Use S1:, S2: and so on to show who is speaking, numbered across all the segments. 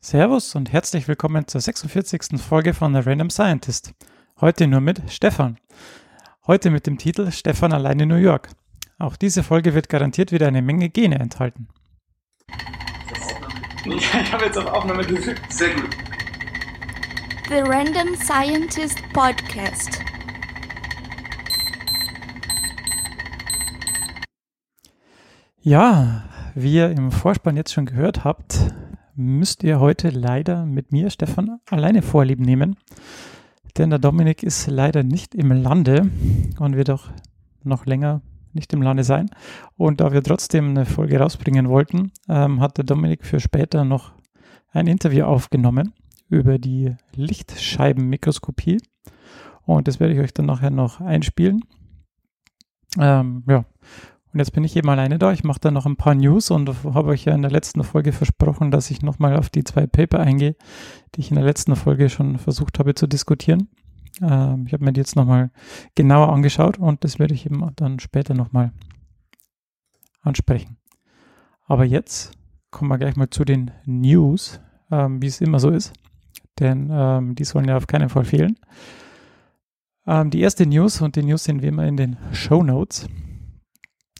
S1: Servus und herzlich willkommen zur 46. Folge von The Random Scientist. Heute nur mit Stefan. Heute mit dem Titel Stefan allein in New York. Auch diese Folge wird garantiert wieder eine Menge Gene enthalten.
S2: Ich habe jetzt auf Aufnahme gedrückt. Sehr gut.
S3: The Random Scientist Podcast.
S1: Ja, wie ihr im Vorspann jetzt schon gehört habt, müsst ihr heute leider mit mir, Stefan, alleine Vorlieb nehmen. Denn der Dominik ist leider nicht im Lande und wird auch noch länger nicht im Lande sein. Und da wir trotzdem eine Folge rausbringen wollten, ähm, hat der Dominik für später noch ein Interview aufgenommen über die Lichtscheibenmikroskopie. Und das werde ich euch dann nachher noch einspielen. Ähm, ja, und jetzt bin ich eben alleine da. Ich mache dann noch ein paar News und habe euch ja in der letzten Folge versprochen, dass ich nochmal auf die zwei Paper eingehe, die ich in der letzten Folge schon versucht habe zu diskutieren. Ähm, ich habe mir die jetzt nochmal genauer angeschaut und das werde ich eben dann später nochmal ansprechen. Aber jetzt kommen wir gleich mal zu den News, ähm, wie es immer so ist, denn ähm, die sollen ja auf keinen Fall fehlen. Ähm, die erste News und die News sind wie immer in den Show Notes.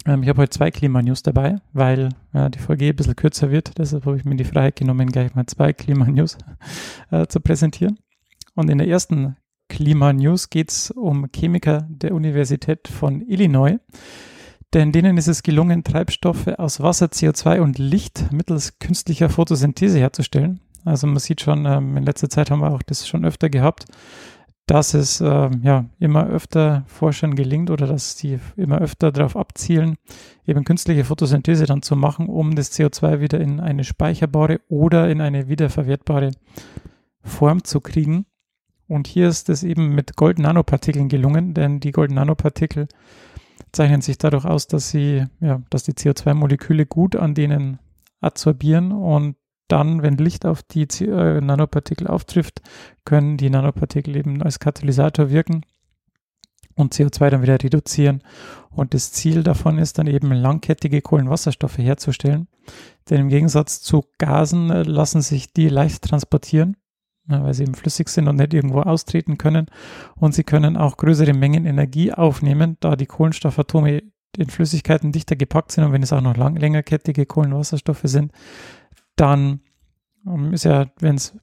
S1: Ähm, ich habe heute zwei Klimanews dabei, weil ja, die Folge ein bisschen kürzer wird. Deshalb habe ich mir die Freiheit genommen, gleich mal zwei Klimanews äh, zu präsentieren. Und in der ersten Klimanews geht es um Chemiker der Universität von Illinois. Denn denen ist es gelungen, Treibstoffe aus Wasser, CO2 und Licht mittels künstlicher Photosynthese herzustellen. Also man sieht schon, ähm, in letzter Zeit haben wir auch das schon öfter gehabt, dass es äh, ja immer öfter Forschern gelingt oder dass sie immer öfter darauf abzielen, eben künstliche Photosynthese dann zu machen, um das CO2 wieder in eine speicherbare oder in eine wiederverwertbare Form zu kriegen. Und hier ist es eben mit Gold-Nanopartikeln gelungen, denn die Gold-Nanopartikel zeichnen sich dadurch aus, dass sie, ja, dass die CO2-Moleküle gut an denen absorbieren und dann, wenn Licht auf die äh, Nanopartikel auftrifft, können die Nanopartikel eben als Katalysator wirken und CO2 dann wieder reduzieren. Und das Ziel davon ist dann eben langkettige Kohlenwasserstoffe herzustellen. Denn im Gegensatz zu Gasen äh, lassen sich die leicht transportieren, weil sie eben flüssig sind und nicht irgendwo austreten können. Und sie können auch größere Mengen Energie aufnehmen, da die Kohlenstoffatome in Flüssigkeiten dichter gepackt sind und wenn es auch noch lang, längerkettige Kohlenwasserstoffe sind, dann ähm, ist ja, wenn es,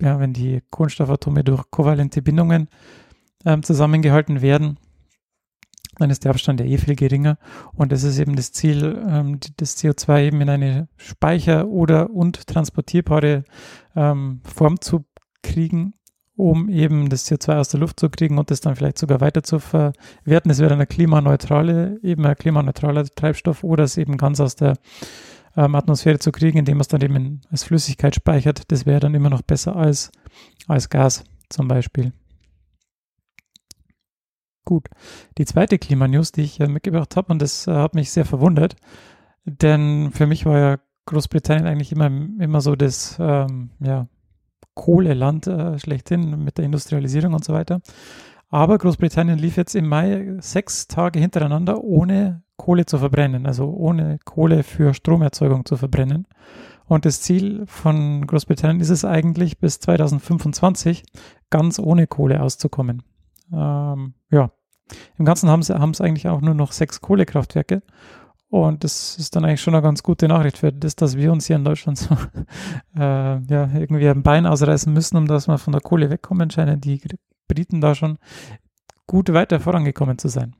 S1: ja, wenn die Kohlenstoffatome durch kovalente Bindungen ähm, zusammengehalten werden, dann ist der Abstand ja eh viel geringer. Und es ist eben das Ziel, ähm, das CO2 eben in eine Speicher- oder und transportierbare ähm, Form zu kriegen, um eben das CO2 aus der Luft zu kriegen und das dann vielleicht sogar weiter zu verwerten. Es wäre eine klimaneutrale, eben ein klimaneutraler Treibstoff oder es eben ganz aus der ähm, Atmosphäre zu kriegen, indem man es dann eben als Flüssigkeit speichert. Das wäre dann immer noch besser als, als Gas zum Beispiel. Gut, die zweite Klimanews, die ich äh, mitgebracht habe, und das äh, hat mich sehr verwundert, denn für mich war ja Großbritannien eigentlich immer, immer so das ähm, ja, Kohleland äh, schlechthin mit der Industrialisierung und so weiter. Aber Großbritannien lief jetzt im Mai sechs Tage hintereinander ohne Kohle zu verbrennen, also ohne Kohle für Stromerzeugung zu verbrennen. Und das Ziel von Großbritannien ist es eigentlich, bis 2025 ganz ohne Kohle auszukommen. Ähm, ja, im Ganzen haben sie haben es eigentlich auch nur noch sechs Kohlekraftwerke. Und das ist dann eigentlich schon eine ganz gute Nachricht für das, dass wir uns hier in Deutschland so äh, ja, irgendwie ein Bein ausreißen müssen, um dass wir von der Kohle wegkommen, scheinen die Briten da schon gut weiter vorangekommen zu sein.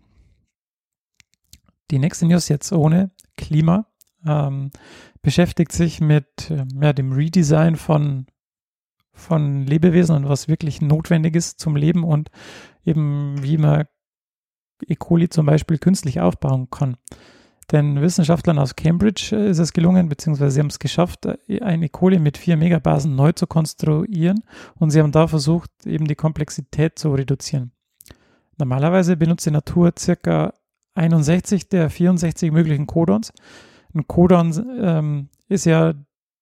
S1: Die nächste News jetzt ohne Klima ähm, beschäftigt sich mit äh, ja, dem Redesign von, von Lebewesen und was wirklich notwendig ist zum Leben und eben wie man E. coli zum Beispiel künstlich aufbauen kann. Den Wissenschaftlern aus Cambridge äh, ist es gelungen, beziehungsweise sie haben es geschafft, äh, eine E. coli mit vier Megabasen neu zu konstruieren und sie haben da versucht, eben die Komplexität zu reduzieren. Normalerweise benutzt die Natur circa 61 der 64 möglichen Codons. Ein Codon ähm, ist ja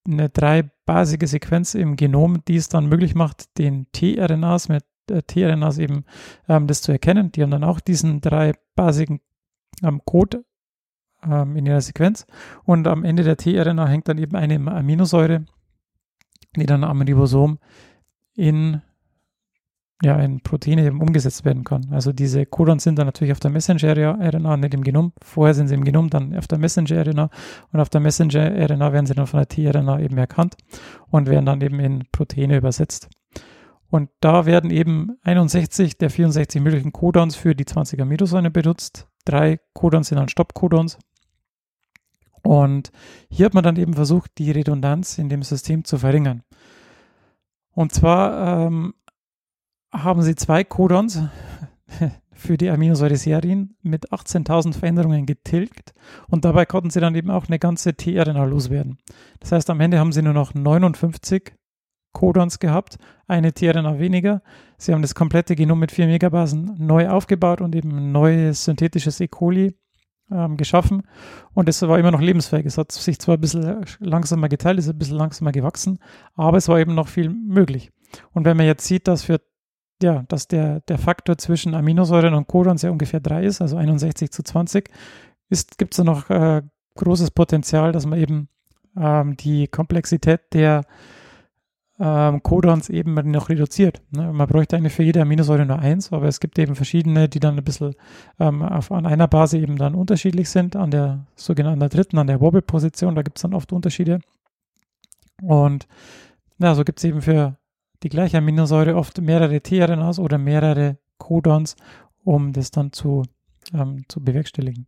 S1: eine dreibasige Sequenz im Genom, die es dann möglich macht, den tRNAs mit äh, tRNAs eben ähm, das zu erkennen. Die haben dann auch diesen dreibasigen ähm, Code ähm, in ihrer Sequenz. Und am Ende der tRNA hängt dann eben eine Aminosäure. die dann am Ribosom in, ja, in Proteine eben umgesetzt werden kann. Also diese Codons sind dann natürlich auf der Messenger-RNA, nicht im Genom. Vorher sind sie im Genom, dann auf der Messenger-RNA und auf der Messenger-RNA werden sie dann von der tRNA eben erkannt und werden dann eben in Proteine übersetzt. Und da werden eben 61 der 64 möglichen Codons für die 20 Aminosäuren benutzt. Drei Codons sind dann Stopp-Codons. Und hier hat man dann eben versucht, die Redundanz in dem System zu verringern. Und zwar ähm, haben sie zwei Codons für die Aminosäure-Serien mit 18.000 Veränderungen getilgt und dabei konnten sie dann eben auch eine ganze tRNA loswerden. Das heißt, am Ende haben sie nur noch 59 Codons gehabt, eine tRNA weniger. Sie haben das komplette Genom mit vier Megabasen neu aufgebaut und eben ein neues synthetisches E. coli ähm, geschaffen. Und es war immer noch lebensfähig. Es hat sich zwar ein bisschen langsamer geteilt, ist ein bisschen langsamer gewachsen, aber es war eben noch viel möglich. Und wenn man jetzt sieht, dass für ja, dass der, der Faktor zwischen Aminosäuren und Codons ja ungefähr 3 ist, also 61 zu 20, gibt es da noch äh, großes Potenzial, dass man eben ähm, die Komplexität der ähm, Codons eben noch reduziert. Ne? Man bräuchte eigentlich für jede Aminosäure nur eins, aber es gibt eben verschiedene, die dann ein bisschen ähm, auf, an einer Base eben dann unterschiedlich sind, an der sogenannten dritten, an der Wobble-Position, da gibt es dann oft Unterschiede. Und ja, so gibt es eben für die gleiche Aminosäure oft mehrere tRNAs oder mehrere Codons, um das dann zu, ähm, zu bewerkstelligen.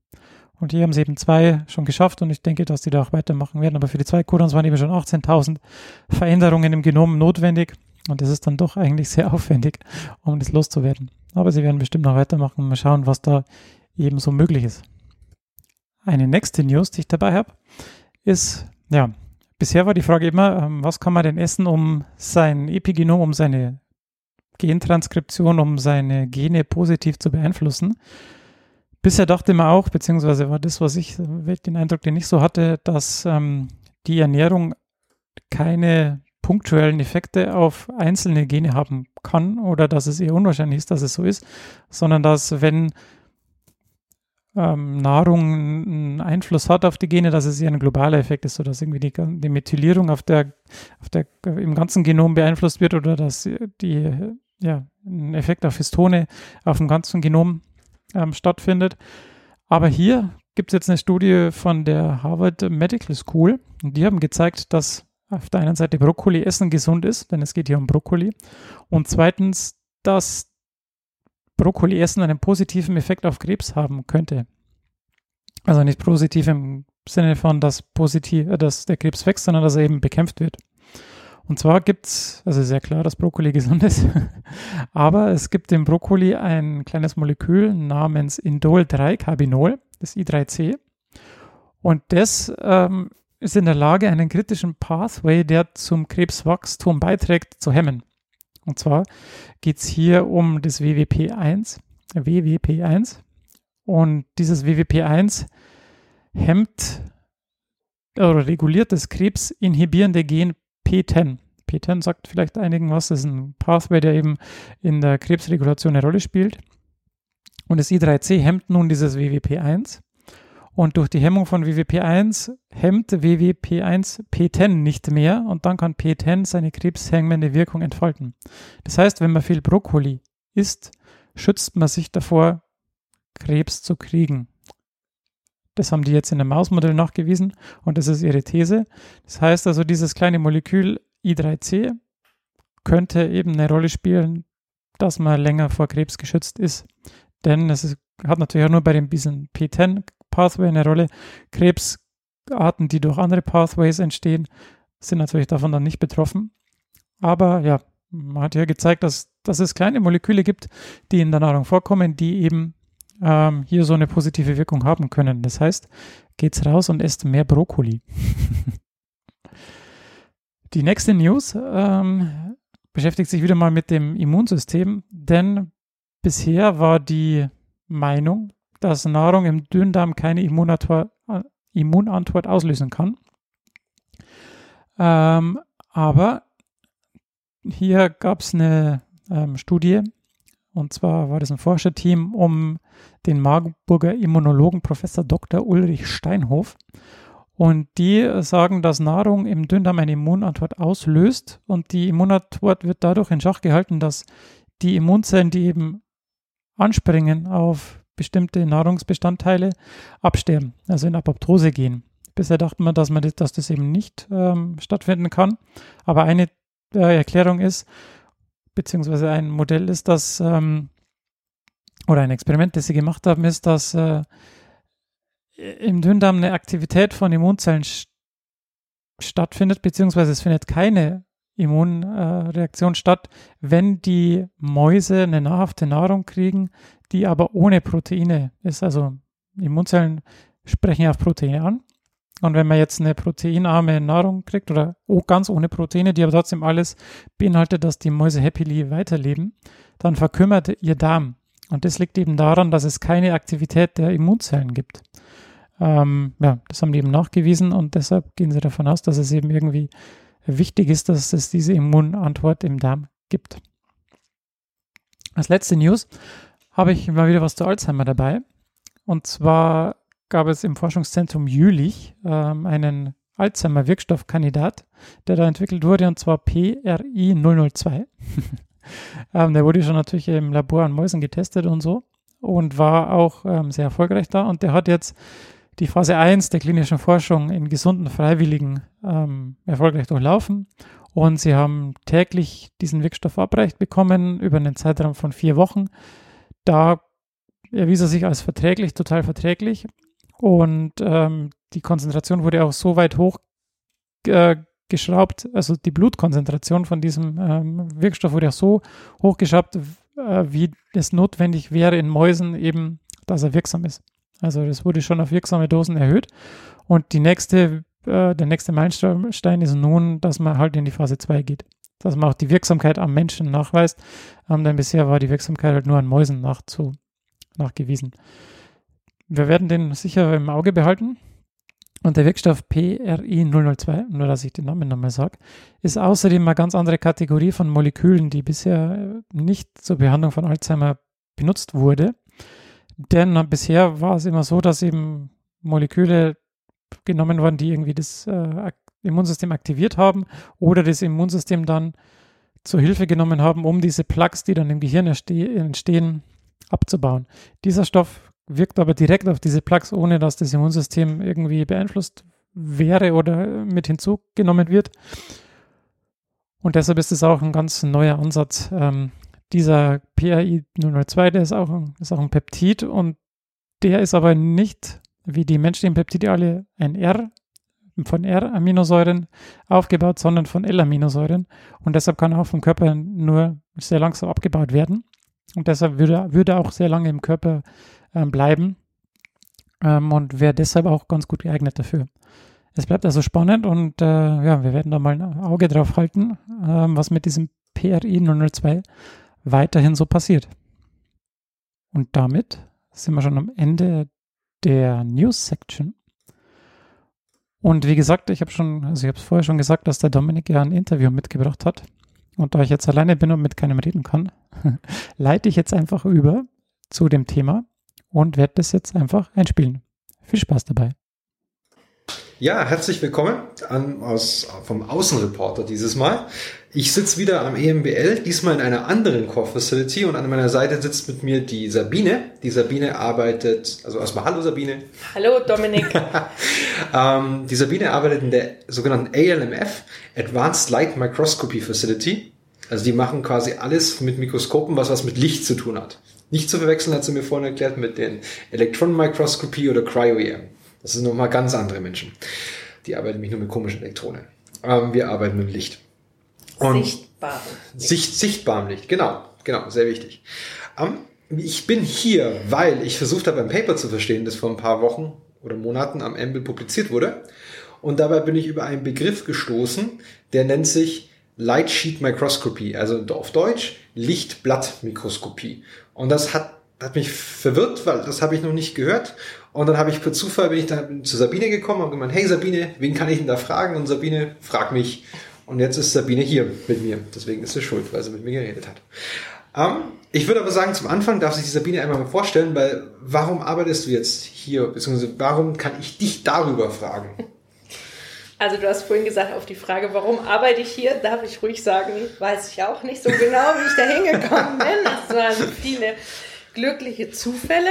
S1: Und hier haben sie eben zwei schon geschafft und ich denke, dass die da auch weitermachen werden. Aber für die zwei Codons waren eben schon 18.000 Veränderungen im Genom notwendig. Und das ist dann doch eigentlich sehr aufwendig, um das loszuwerden. Aber sie werden bestimmt noch weitermachen und mal schauen, was da eben so möglich ist. Eine nächste News, die ich dabei habe, ist, ja, bisher war die Frage immer, ähm, was kann man denn essen, um sein Epigenom, um seine Gentranskription, um seine Gene positiv zu beeinflussen. Bisher dachte man auch, beziehungsweise war das, was ich, den Eindruck, den ich so hatte, dass ähm, die Ernährung keine punktuellen Effekte auf einzelne Gene haben kann oder dass es eher unwahrscheinlich ist, dass es so ist, sondern dass wenn ähm, Nahrung einen Einfluss hat auf die Gene, dass es eher ein globaler Effekt ist, sodass irgendwie die, die Methylierung auf der, auf der, im ganzen Genom beeinflusst wird oder dass die, ja, ein Effekt auf Histone auf dem ganzen Genom ähm, stattfindet. Aber hier gibt es jetzt eine Studie von der Harvard Medical School und die haben gezeigt, dass auf der einen Seite Brokkoli essen gesund ist, denn es geht hier um Brokkoli. Und zweitens, dass Brokkoli essen einen positiven Effekt auf Krebs haben könnte. Also nicht positiv im Sinne von, dass, positiv, äh, dass der Krebs wächst, sondern dass er eben bekämpft wird. Und zwar gibt es, also sehr klar, dass Brokkoli gesund ist, aber es gibt im Brokkoli ein kleines Molekül namens Indol-3-Carbinol, das I3C. Und das ähm, ist in der Lage, einen kritischen Pathway, der zum Krebswachstum beiträgt, zu hemmen. Und zwar geht es hier um das WWP1. WWP1. Und dieses WWP1 hemmt oder reguliert das krebsinhibierende Gen P10. P10 sagt vielleicht einigen was, das ist ein Pathway, der eben in der Krebsregulation eine Rolle spielt. Und das I3C hemmt nun dieses WWP1. Und durch die Hemmung von WWP1 hemmt WWP1 P10 nicht mehr und dann kann P10 seine krebshemmende Wirkung entfalten. Das heißt, wenn man viel Brokkoli isst, schützt man sich davor, Krebs zu kriegen. Das haben die jetzt in einem Mausmodell nachgewiesen und das ist ihre These. Das heißt also, dieses kleine Molekül I3C könnte eben eine Rolle spielen, dass man länger vor Krebs geschützt ist. Denn es ist, hat natürlich auch nur bei dem bisschen P10 Pathway eine Rolle. Krebsarten, die durch andere Pathways entstehen, sind natürlich davon dann nicht betroffen. Aber ja, man hat ja gezeigt, dass, dass es kleine Moleküle gibt, die in der Nahrung vorkommen, die eben ähm, hier so eine positive Wirkung haben können. Das heißt, geht's raus und esst mehr Brokkoli. die nächste News ähm, beschäftigt sich wieder mal mit dem Immunsystem, denn bisher war die Meinung, dass Nahrung im Dünndarm keine Immunantwort, äh, Immunantwort auslösen kann. Ähm, aber hier gab es eine ähm, Studie, und zwar war das ein Forscherteam um den Marburger Immunologen Professor Dr. Ulrich Steinhof. Und die sagen, dass Nahrung im Dünndarm eine Immunantwort auslöst und die Immunantwort wird dadurch in Schach gehalten, dass die Immunzellen, die eben anspringen auf bestimmte Nahrungsbestandteile, absterben, also in Apoptose gehen. Bisher dachte man, dass, man das, dass das eben nicht ähm, stattfinden kann. Aber eine äh, Erklärung ist, beziehungsweise ein Modell ist, dass, ähm, oder ein Experiment, das sie gemacht haben, ist, dass äh, im Dünndarm eine Aktivität von Immunzellen stattfindet, beziehungsweise es findet keine Immunreaktion äh, statt, wenn die Mäuse eine nahrhafte Nahrung kriegen, die aber ohne Proteine ist. Also Immunzellen sprechen auf Proteine an. Und wenn man jetzt eine proteinarme Nahrung kriegt oder ganz ohne Proteine, die aber trotzdem alles beinhaltet, dass die Mäuse happily weiterleben, dann verkümmert ihr Darm. Und das liegt eben daran, dass es keine Aktivität der Immunzellen gibt. Ähm, ja, das haben die eben nachgewiesen und deshalb gehen sie davon aus, dass es eben irgendwie wichtig ist, dass es diese Immunantwort im Darm gibt. Als letzte News habe ich mal wieder was zu Alzheimer dabei. Und zwar gab es im Forschungszentrum Jülich ähm, einen Alzheimer-Wirkstoffkandidat, der da entwickelt wurde, und zwar PRI 002. ähm, der wurde schon natürlich im Labor an Mäusen getestet und so und war auch ähm, sehr erfolgreich da. Und der hat jetzt die Phase 1 der klinischen Forschung in gesunden Freiwilligen ähm, erfolgreich durchlaufen und sie haben täglich diesen Wirkstoff verabreicht bekommen über einen Zeitraum von vier Wochen. Da erwies er sich als verträglich, total verträglich und ähm, die Konzentration wurde auch so weit hoch äh, geschraubt, also die Blutkonzentration von diesem ähm, Wirkstoff wurde auch so hochgeschraubt, äh, wie es notwendig wäre in Mäusen eben, dass er wirksam ist. Also das wurde schon auf wirksame Dosen erhöht. Und die nächste, äh, der nächste Meilenstein ist nun, dass man halt in die Phase 2 geht. Dass man auch die Wirksamkeit am Menschen nachweist. Ähm, denn bisher war die Wirksamkeit halt nur an Mäusen nachzu, nachgewiesen. Wir werden den sicher im Auge behalten. Und der Wirkstoff PRI002, nur dass ich den Namen nochmal sage, ist außerdem eine ganz andere Kategorie von Molekülen, die bisher nicht zur Behandlung von Alzheimer benutzt wurde. Denn bisher war es immer so, dass eben Moleküle genommen wurden, die irgendwie das äh, Immunsystem aktiviert haben oder das Immunsystem dann zur Hilfe genommen haben, um diese Plaques, die dann im Gehirn entstehen, abzubauen. Dieser Stoff wirkt aber direkt auf diese Plaques, ohne dass das Immunsystem irgendwie beeinflusst wäre oder mit hinzugenommen wird. Und deshalb ist es auch ein ganz neuer Ansatz, ähm, dieser PAI 002, der ist auch, ein, ist auch ein Peptid und der ist aber nicht wie die menschlichen Peptide alle ein R von R-Aminosäuren aufgebaut, sondern von L-Aminosäuren. Und deshalb kann auch vom Körper nur sehr langsam abgebaut werden. Und deshalb würde, würde auch sehr lange im Körper ähm, bleiben ähm, und wäre deshalb auch ganz gut geeignet dafür. Es bleibt also spannend und äh, ja, wir werden da mal ein Auge drauf halten, ähm, was mit diesem PRI 002 weiterhin so passiert. Und damit sind wir schon am Ende der News-Section. Und wie gesagt, ich habe schon, also ich habe es vorher schon gesagt, dass der Dominik ja ein Interview mitgebracht hat. Und da ich jetzt alleine bin und mit keinem reden kann, leite ich jetzt einfach über zu dem Thema und werde das jetzt einfach einspielen. Viel Spaß dabei.
S4: Ja, herzlich willkommen an, aus, vom Außenreporter dieses Mal. Ich sitze wieder am EMBL, diesmal in einer anderen Core Facility und an meiner Seite sitzt mit mir die Sabine. Die Sabine arbeitet, also erstmal Hallo Sabine.
S5: Hallo Dominik.
S4: ähm, die Sabine arbeitet in der sogenannten ALMF, Advanced Light Microscopy Facility. Also die machen quasi alles mit Mikroskopen, was was mit Licht zu tun hat. Nicht zu verwechseln, hat sie mir vorhin erklärt, mit den Electron Microscopy oder Cryo-EM. Das sind nochmal ganz andere Menschen. Die arbeiten nämlich nur mit komischen Elektronen. Ähm, wir arbeiten mit Licht.
S5: Und sichtbarem
S4: Licht. Sicht, sichtbarem Licht, genau, genau, sehr wichtig. Ähm, ich bin hier, weil ich versucht habe, ein Paper zu verstehen, das vor ein paar Wochen oder Monaten am Embel publiziert wurde. Und dabei bin ich über einen Begriff gestoßen, der nennt sich Light Sheet Microscopy, also auf Deutsch Lichtblattmikroskopie. Und das hat, hat mich verwirrt, weil das habe ich noch nicht gehört. Und dann habe ich per Zufall bin ich dann zu Sabine gekommen und gemeint, hey Sabine, wen kann ich denn da fragen? Und Sabine fragt mich. Und jetzt ist Sabine hier mit mir. Deswegen ist sie schuld, weil sie mit mir geredet hat. Ähm, ich würde aber sagen, zum Anfang darf sich die Sabine einmal mal vorstellen, weil warum arbeitest du jetzt hier? Beziehungsweise warum kann ich dich darüber fragen?
S5: Also du hast vorhin gesagt, auf die Frage, warum arbeite ich hier, darf ich ruhig sagen, weiß ich auch nicht so genau, wie ich da hingekommen bin. Das waren viele glückliche Zufälle.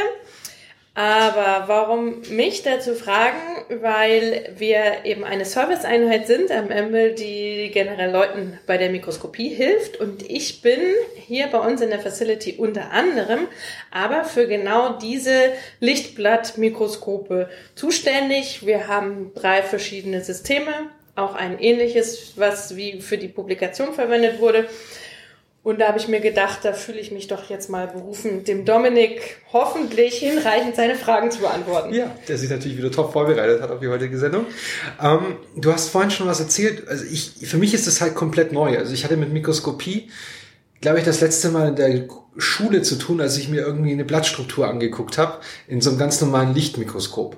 S5: Aber warum mich dazu fragen? Weil wir eben eine Serviceeinheit sind am Embel, die generell Leuten bei der Mikroskopie hilft. Und ich bin hier bei uns in der Facility unter anderem aber für genau diese Lichtblattmikroskope zuständig. Wir haben drei verschiedene Systeme, auch ein ähnliches, was wie für die Publikation verwendet wurde. Und da habe ich mir gedacht, da fühle ich mich doch jetzt mal berufen, dem Dominik hoffentlich hinreichend seine Fragen zu beantworten.
S4: Ja, der sich natürlich wieder top vorbereitet hat auf die heutige Sendung. Ähm, du hast vorhin schon was erzählt. Also ich, für mich ist das halt komplett neu. Also ich hatte mit Mikroskopie, glaube ich, das letzte Mal in der Schule zu tun, als ich mir irgendwie eine Blattstruktur angeguckt habe, in so einem ganz normalen Lichtmikroskop.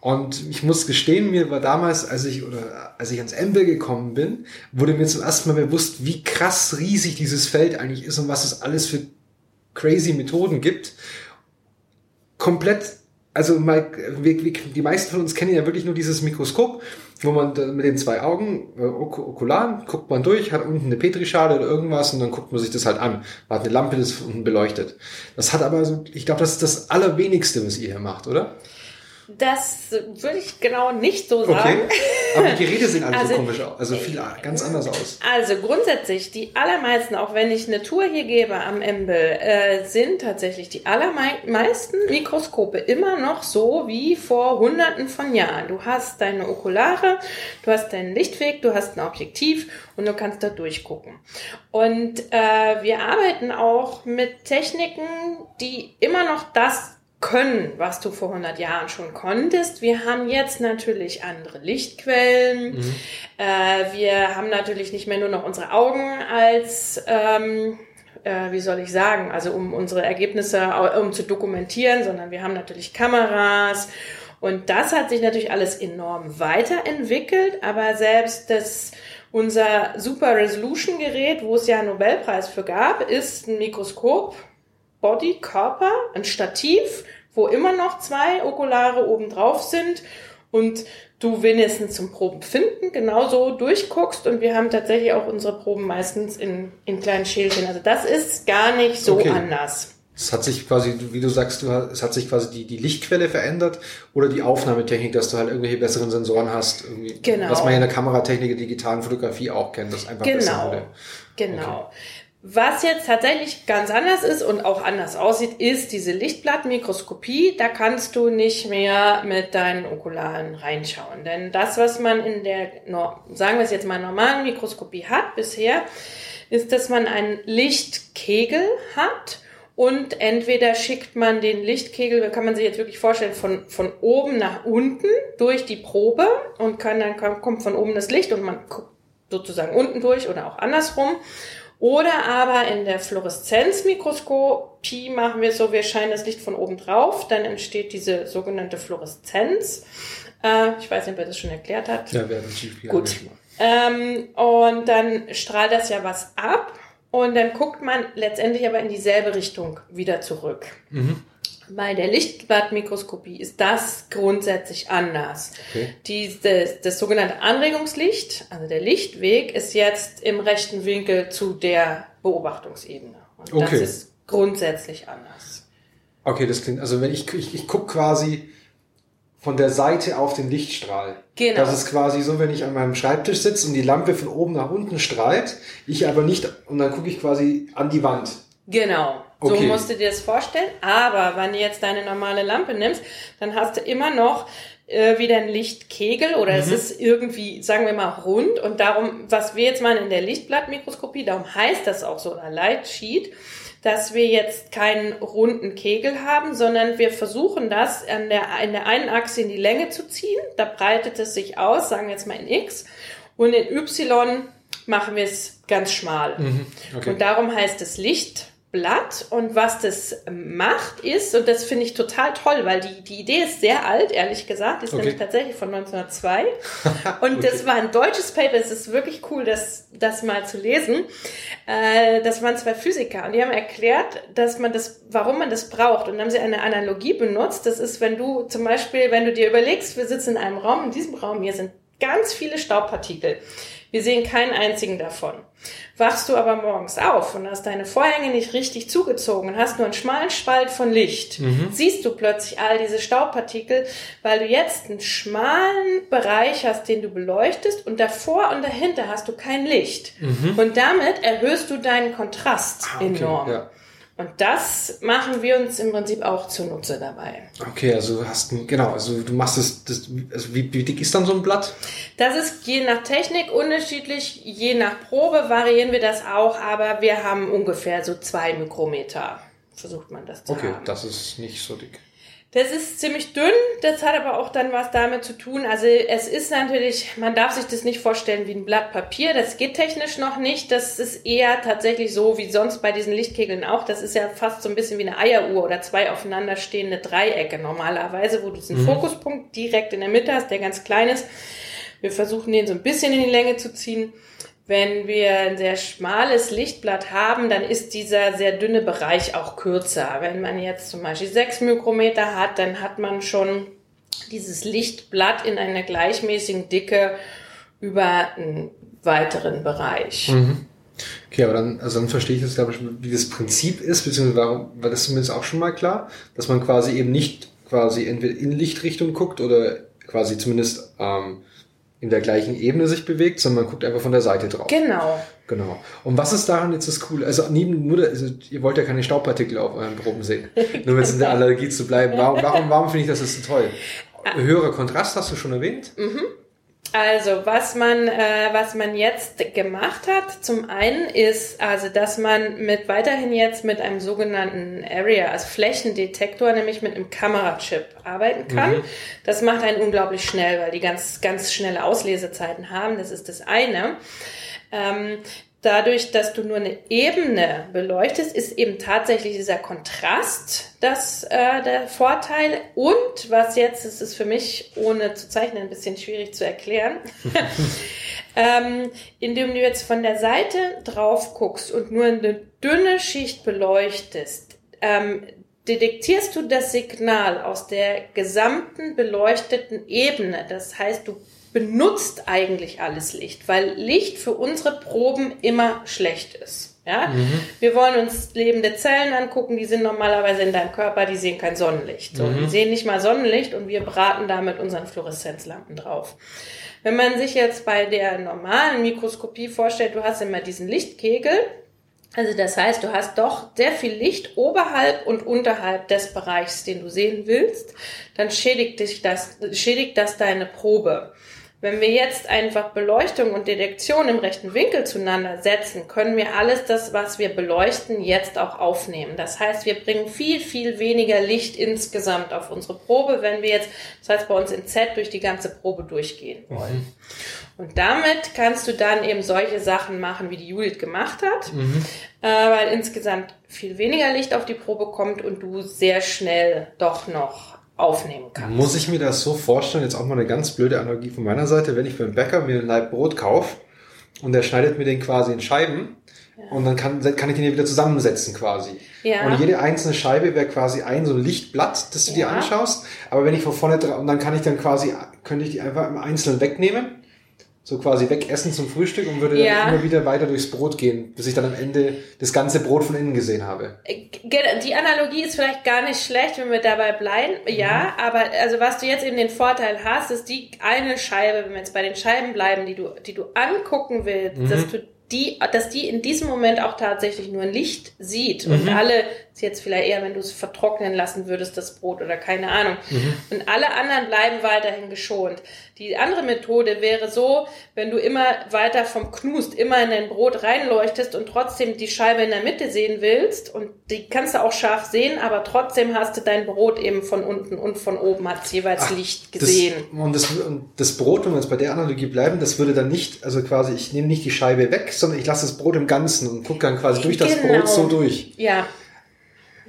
S4: Und ich muss gestehen, mir war damals, als ich oder als ich ans Embel gekommen bin, wurde mir zum ersten Mal bewusst, wie krass riesig dieses Feld eigentlich ist und was es alles für crazy Methoden gibt. Komplett, also wir, die meisten von uns kennen ja wirklich nur dieses Mikroskop, wo man mit den zwei Augen, äh, Okularen, guckt man durch, hat unten eine Petrischale oder irgendwas und dann guckt man sich das halt an. Man hat eine Lampe, das unten beleuchtet. Das hat aber so, ich glaube, das ist das Allerwenigste, was ihr hier macht, oder?
S5: Das würde ich genau nicht so sagen.
S4: Okay. Aber die Geräte sehen alle also, so komisch aus. Also viel ganz anders aus.
S5: Also grundsätzlich, die allermeisten, auch wenn ich eine Tour hier gebe am Embel, äh, sind tatsächlich die allermeisten Mikroskope immer noch so wie vor hunderten von Jahren. Du hast deine Okulare, du hast deinen Lichtweg, du hast ein Objektiv und du kannst da durchgucken. Und äh, wir arbeiten auch mit Techniken, die immer noch das können, was du vor 100 Jahren schon konntest. Wir haben jetzt natürlich andere Lichtquellen. Mhm. Äh, wir haben natürlich nicht mehr nur noch unsere Augen als, ähm, äh, wie soll ich sagen, also um unsere Ergebnisse um zu dokumentieren, sondern wir haben natürlich Kameras. Und das hat sich natürlich alles enorm weiterentwickelt, aber selbst das unser Super Resolution Gerät, wo es ja einen Nobelpreis für gab, ist ein Mikroskop Body, Körper, ein Stativ, wo immer noch zwei Okulare oben drauf sind und du wenigstens zum Proben finden genauso durchguckst und wir haben tatsächlich auch unsere Proben meistens in, in kleinen Schälchen. Also das ist gar nicht so okay. anders.
S4: Es hat sich quasi, wie du sagst, du, es hat sich quasi die, die Lichtquelle verändert oder die Aufnahmetechnik, dass du halt irgendwelche besseren Sensoren hast. Irgendwie, genau. Was man ja in der Kameratechnik, der digitalen Fotografie auch kennt, das einfach
S5: genau.
S4: besser wurde.
S5: Genau. Okay. Was jetzt tatsächlich ganz anders ist und auch anders aussieht, ist diese Lichtblattmikroskopie. Da kannst du nicht mehr mit deinen Okularen reinschauen. Denn das, was man in der, sagen wir es jetzt mal, normalen Mikroskopie hat bisher, ist, dass man einen Lichtkegel hat und entweder schickt man den Lichtkegel, kann man sich jetzt wirklich vorstellen, von, von oben nach unten durch die Probe und kann dann kommt von oben das Licht und man guckt sozusagen unten durch oder auch andersrum. Oder aber in der Fluoreszenzmikroskopie machen wir so, wir scheinen das Licht von oben drauf, dann entsteht diese sogenannte Fluoreszenz. Äh, ich weiß nicht, wer das schon erklärt hat.
S4: Ja, wer das GPI
S5: Gut. Ähm, und dann strahlt das ja was ab und dann guckt man letztendlich aber in dieselbe Richtung wieder zurück. Mhm. Bei der Lichtblattmikroskopie ist das grundsätzlich anders. Okay. Die, das, das sogenannte Anregungslicht, also der Lichtweg, ist jetzt im rechten Winkel zu der Beobachtungsebene. Und okay. das ist grundsätzlich anders.
S4: Okay, das klingt, also wenn ich, ich, ich gucke quasi von der Seite auf den Lichtstrahl. Genau. Das ist quasi so, wenn ich an meinem Schreibtisch sitze und die Lampe von oben nach unten strahlt, ich aber nicht, und dann gucke ich quasi an die Wand.
S5: Genau. So okay. musst du dir das vorstellen. Aber wenn du jetzt deine normale Lampe nimmst, dann hast du immer noch äh, wieder ein Lichtkegel oder mhm. es ist irgendwie, sagen wir mal, rund. Und darum, was wir jetzt meinen in der Lichtblattmikroskopie, darum heißt das auch so, oder Light Sheet, dass wir jetzt keinen runden Kegel haben, sondern wir versuchen das an der, in der einen Achse in die Länge zu ziehen. Da breitet es sich aus, sagen wir jetzt mal in X. Und in Y machen wir es ganz schmal. Mhm. Okay. Und darum heißt es Licht Blatt und was das macht ist, und das finde ich total toll, weil die, die Idee ist sehr alt, ehrlich gesagt, ist okay. nämlich tatsächlich von 1902 und okay. das war ein deutsches Paper, es ist wirklich cool, das, das mal zu lesen. Äh, das waren zwei Physiker und die haben erklärt, dass man das, warum man das braucht und haben sie eine Analogie benutzt, das ist, wenn du zum Beispiel, wenn du dir überlegst, wir sitzen in einem Raum, in diesem Raum hier sind ganz viele Staubpartikel. Wir sehen keinen einzigen davon. Wachst du aber morgens auf und hast deine Vorhänge nicht richtig zugezogen und hast nur einen schmalen Spalt von Licht, siehst du plötzlich all diese Staubpartikel, weil du jetzt einen schmalen Bereich hast, den du beleuchtest und davor und dahinter hast du kein Licht. Und damit erhöhst du deinen Kontrast
S4: Ah, okay,
S5: enorm.
S4: ja.
S5: Und das machen wir uns im Prinzip auch zunutze dabei.
S4: Okay, also du hast genau, also du machst es, das, also wie, wie dick ist dann so ein Blatt?
S5: Das ist je nach Technik unterschiedlich, je nach Probe variieren wir das auch, aber wir haben ungefähr so zwei Mikrometer. Versucht man das zu
S4: Okay,
S5: haben.
S4: das ist nicht so dick.
S5: Das ist ziemlich dünn, das hat aber auch dann was damit zu tun. Also es ist natürlich, man darf sich das nicht vorstellen wie ein Blatt Papier, das geht technisch noch nicht. Das ist eher tatsächlich so wie sonst bei diesen Lichtkegeln auch. Das ist ja fast so ein bisschen wie eine Eieruhr oder zwei aufeinanderstehende Dreiecke normalerweise, wo du diesen Fokuspunkt direkt in der Mitte hast, der ganz klein ist. Wir versuchen den so ein bisschen in die Länge zu ziehen. Wenn wir ein sehr schmales Lichtblatt haben, dann ist dieser sehr dünne Bereich auch kürzer. Wenn man jetzt zum Beispiel 6 Mikrometer hat, dann hat man schon dieses Lichtblatt in einer gleichmäßigen Dicke über einen weiteren Bereich.
S4: Okay, aber dann, also dann verstehe ich das, glaube ich, wie das Prinzip ist, beziehungsweise warum, war das zumindest auch schon mal klar, dass man quasi eben nicht quasi entweder in Lichtrichtung guckt oder quasi zumindest ähm, in der gleichen Ebene sich bewegt, sondern man guckt einfach von der Seite drauf.
S5: Genau.
S4: Genau. Und was ist daran jetzt das Coole? Also neben nur, also ihr wollt ja keine Staubpartikel auf euren Proben sehen. Nur wenn es in der Allergie zu bleiben. Warum, warum, warum finde ich das jetzt so toll? Höherer Kontrast hast du schon erwähnt.
S5: Also, was man, äh, was man jetzt gemacht hat, zum einen ist, also, dass man mit weiterhin jetzt mit einem sogenannten Area, also Flächendetektor, nämlich mit einem Kamerachip arbeiten kann. Das macht einen unglaublich schnell, weil die ganz, ganz schnelle Auslesezeiten haben. Das ist das eine. Ähm, dadurch, dass du nur eine Ebene beleuchtest, ist eben tatsächlich dieser Kontrast das äh, der Vorteil. Und was jetzt, das ist für mich ohne zu zeichnen ein bisschen schwierig zu erklären, ähm, indem du jetzt von der Seite drauf guckst und nur eine dünne Schicht beleuchtest, ähm, detektierst du das Signal aus der gesamten beleuchteten Ebene. Das heißt, du benutzt eigentlich alles Licht, weil Licht für unsere Proben immer schlecht ist. Ja? Wir wollen uns lebende Zellen angucken, die sind normalerweise in deinem Körper, die sehen kein Sonnenlicht. So, Die sehen nicht mal Sonnenlicht und wir braten da mit unseren Fluoreszenzlampen drauf. Wenn man sich jetzt bei der normalen Mikroskopie vorstellt, du hast immer diesen Lichtkegel, also das heißt, du hast doch sehr viel Licht oberhalb und unterhalb des Bereichs, den du sehen willst, dann schädigt dich das, schädigt das deine Probe. Wenn wir jetzt einfach Beleuchtung und Detektion im rechten Winkel zueinander setzen, können wir alles das, was wir beleuchten, jetzt auch aufnehmen. Das heißt, wir bringen viel, viel weniger Licht insgesamt auf unsere Probe, wenn wir jetzt, das heißt bei uns in Z, durch die ganze Probe durchgehen wollen. Und damit kannst du dann eben solche Sachen machen, wie die Judith gemacht hat, äh, weil insgesamt viel weniger Licht auf die Probe kommt und du sehr schnell doch noch aufnehmen kannst.
S4: Muss ich mir das so vorstellen, jetzt auch mal eine ganz blöde Analogie von meiner Seite, wenn ich beim Bäcker mir ein Laib Brot kaufe und der schneidet mir den quasi in Scheiben und dann kann, kann ich den hier wieder zusammensetzen quasi.
S5: Ja.
S4: Und jede einzelne Scheibe wäre quasi ein so ein Lichtblatt, das du dir
S5: Ja.
S4: anschaust. Aber wenn ich von vorne dran, und dann kann ich dann quasi, könnte ich die einfach im Einzelnen wegnehmen, so quasi wegessen zum Frühstück und würde
S5: Ja.
S4: dann immer wieder weiter durchs Brot gehen, bis ich dann am Ende das ganze Brot von innen gesehen habe.
S5: Ge- Die Analogie ist vielleicht gar nicht schlecht, wenn wir dabei bleiben. Ja, aber also was du jetzt eben den Vorteil hast, ist die eine Scheibe, wenn wir jetzt bei den Scheiben bleiben, die du, die du angucken willst, dass du die, dass die in diesem Moment auch tatsächlich nur ein Licht sieht und alle, jetzt vielleicht eher, wenn du es vertrocknen lassen würdest, das Brot oder keine Ahnung. Und alle anderen bleiben weiterhin geschont. Die andere Methode wäre so, wenn du immer weiter vom Knust immer in dein Brot reinleuchtest und trotzdem die Scheibe in der Mitte sehen willst und die kannst du auch scharf sehen, aber trotzdem hast du dein Brot eben von unten und von oben hat jeweils
S4: Ach,
S5: Licht gesehen.
S4: Das, und, das, und das Brot, wenn wir jetzt bei der Analogie bleiben, das würde dann nicht, also quasi, ich nehme nicht die Scheibe weg, sondern ich lasse das Brot im Ganzen und gucke dann quasi durch das
S5: Genau.
S4: Brot so durch.
S5: Ja.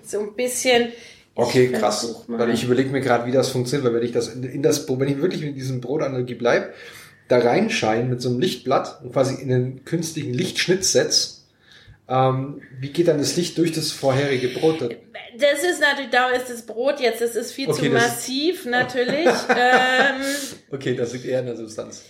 S5: So ein bisschen.
S4: Okay, krass. Weil ich überlege mir gerade, wie das funktioniert, weil wenn ich das in, in das Brot, wenn ich wirklich mit diesem Brotanalogie bleibe, da reinscheine mit so einem Lichtblatt und quasi in einen künstlichen Lichtschnitt setze, ähm, wie geht dann das Licht durch das vorherige Brot?
S5: Das ist natürlich, da ist das Brot jetzt, das ist viel
S4: Okay,
S5: zu
S4: das-
S5: massiv, natürlich. ähm,
S4: Okay, das liegt eher in der Substanz.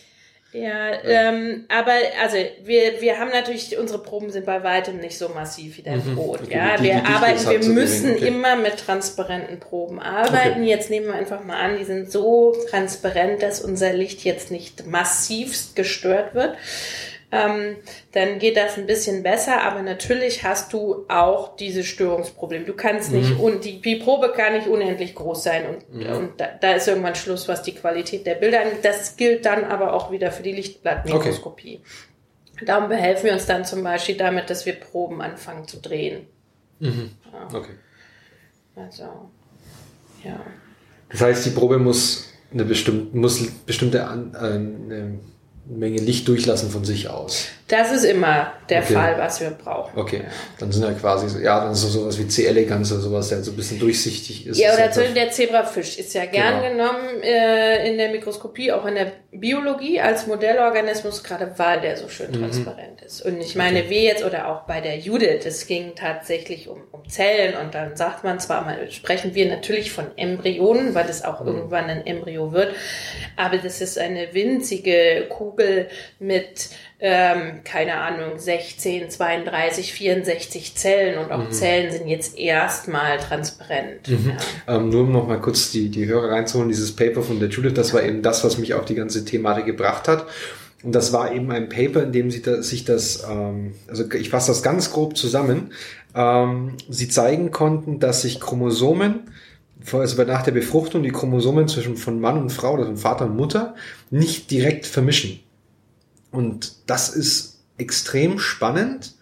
S5: Ja, ähm, aber also wir, wir haben natürlich, unsere Proben sind bei weitem nicht so massiv wie dein Brot.
S4: Mhm. Okay,
S5: ja,
S4: die-
S5: wir
S4: die
S5: arbeiten, wir müssen
S4: okay.
S5: immer mit transparenten Proben arbeiten.
S4: Okay.
S5: Jetzt nehmen wir einfach mal an, die sind so transparent, dass unser Licht jetzt nicht massivst gestört wird. Ähm, dann geht das ein bisschen besser, aber natürlich hast du auch diese Störungsprobleme. Du kannst nicht,
S4: Mhm.
S5: und die, die Probe kann nicht unendlich groß sein und, und da, da ist irgendwann Schluss, was die Qualität der Bilder angeht. Das gilt dann aber auch wieder für die Lichtblattmikroskopie. Darum behelfen wir uns dann zum Beispiel damit, dass wir Proben anfangen zu drehen.
S4: Okay.
S5: Also, ja.
S4: Das heißt, die Probe muss eine bestimmte, muss bestimmte an, äh, eine Menge Licht durchlassen von sich aus.
S5: Das ist immer der
S4: Okay.
S5: Fall, was wir brauchen.
S4: Okay, dann sind ja quasi, so- ja, dann ist so sowas wie C. elegans oder sowas, der so ein bisschen durchsichtig ist.
S5: Ja, oder zum
S4: so-
S5: Beispiel der Zebrafisch ist ja gern
S4: Genau.
S5: genommen äh, in der Mikroskopie, auch in der Biologie als Modellorganismus, gerade weil der so
S4: Mhm.
S5: schön transparent ist. Und ich meine, wir jetzt oder auch bei der Judith, es ging tatsächlich um, um Zellen und dann sagt man zwar mal, sprechen wir natürlich von Embryonen, weil es
S4: Mhm.
S5: auch irgendwann ein Embryo wird, aber das ist eine winzige Kugel mit ähm, keine Ahnung, 16, 32, 64 Zellen und
S4: Mhm.
S5: auch Zellen sind jetzt erstmal transparent. Ja.
S4: Ähm, nur um noch mal kurz die, die Hörer reinzuholen, dieses Paper von der Judith, das war eben das, was mich auf die ganze Thematik gebracht hat. Und das war eben ein Paper, in dem sie da, sich das, ähm, also ich fasse das ganz grob zusammen, ähm, sie zeigen konnten, dass sich Chromosomen, also nach der Befruchtung, die Chromosomen zwischen von Mann und Frau, also von Vater und Mutter, nicht direkt vermischen. Und das ist extrem spannend,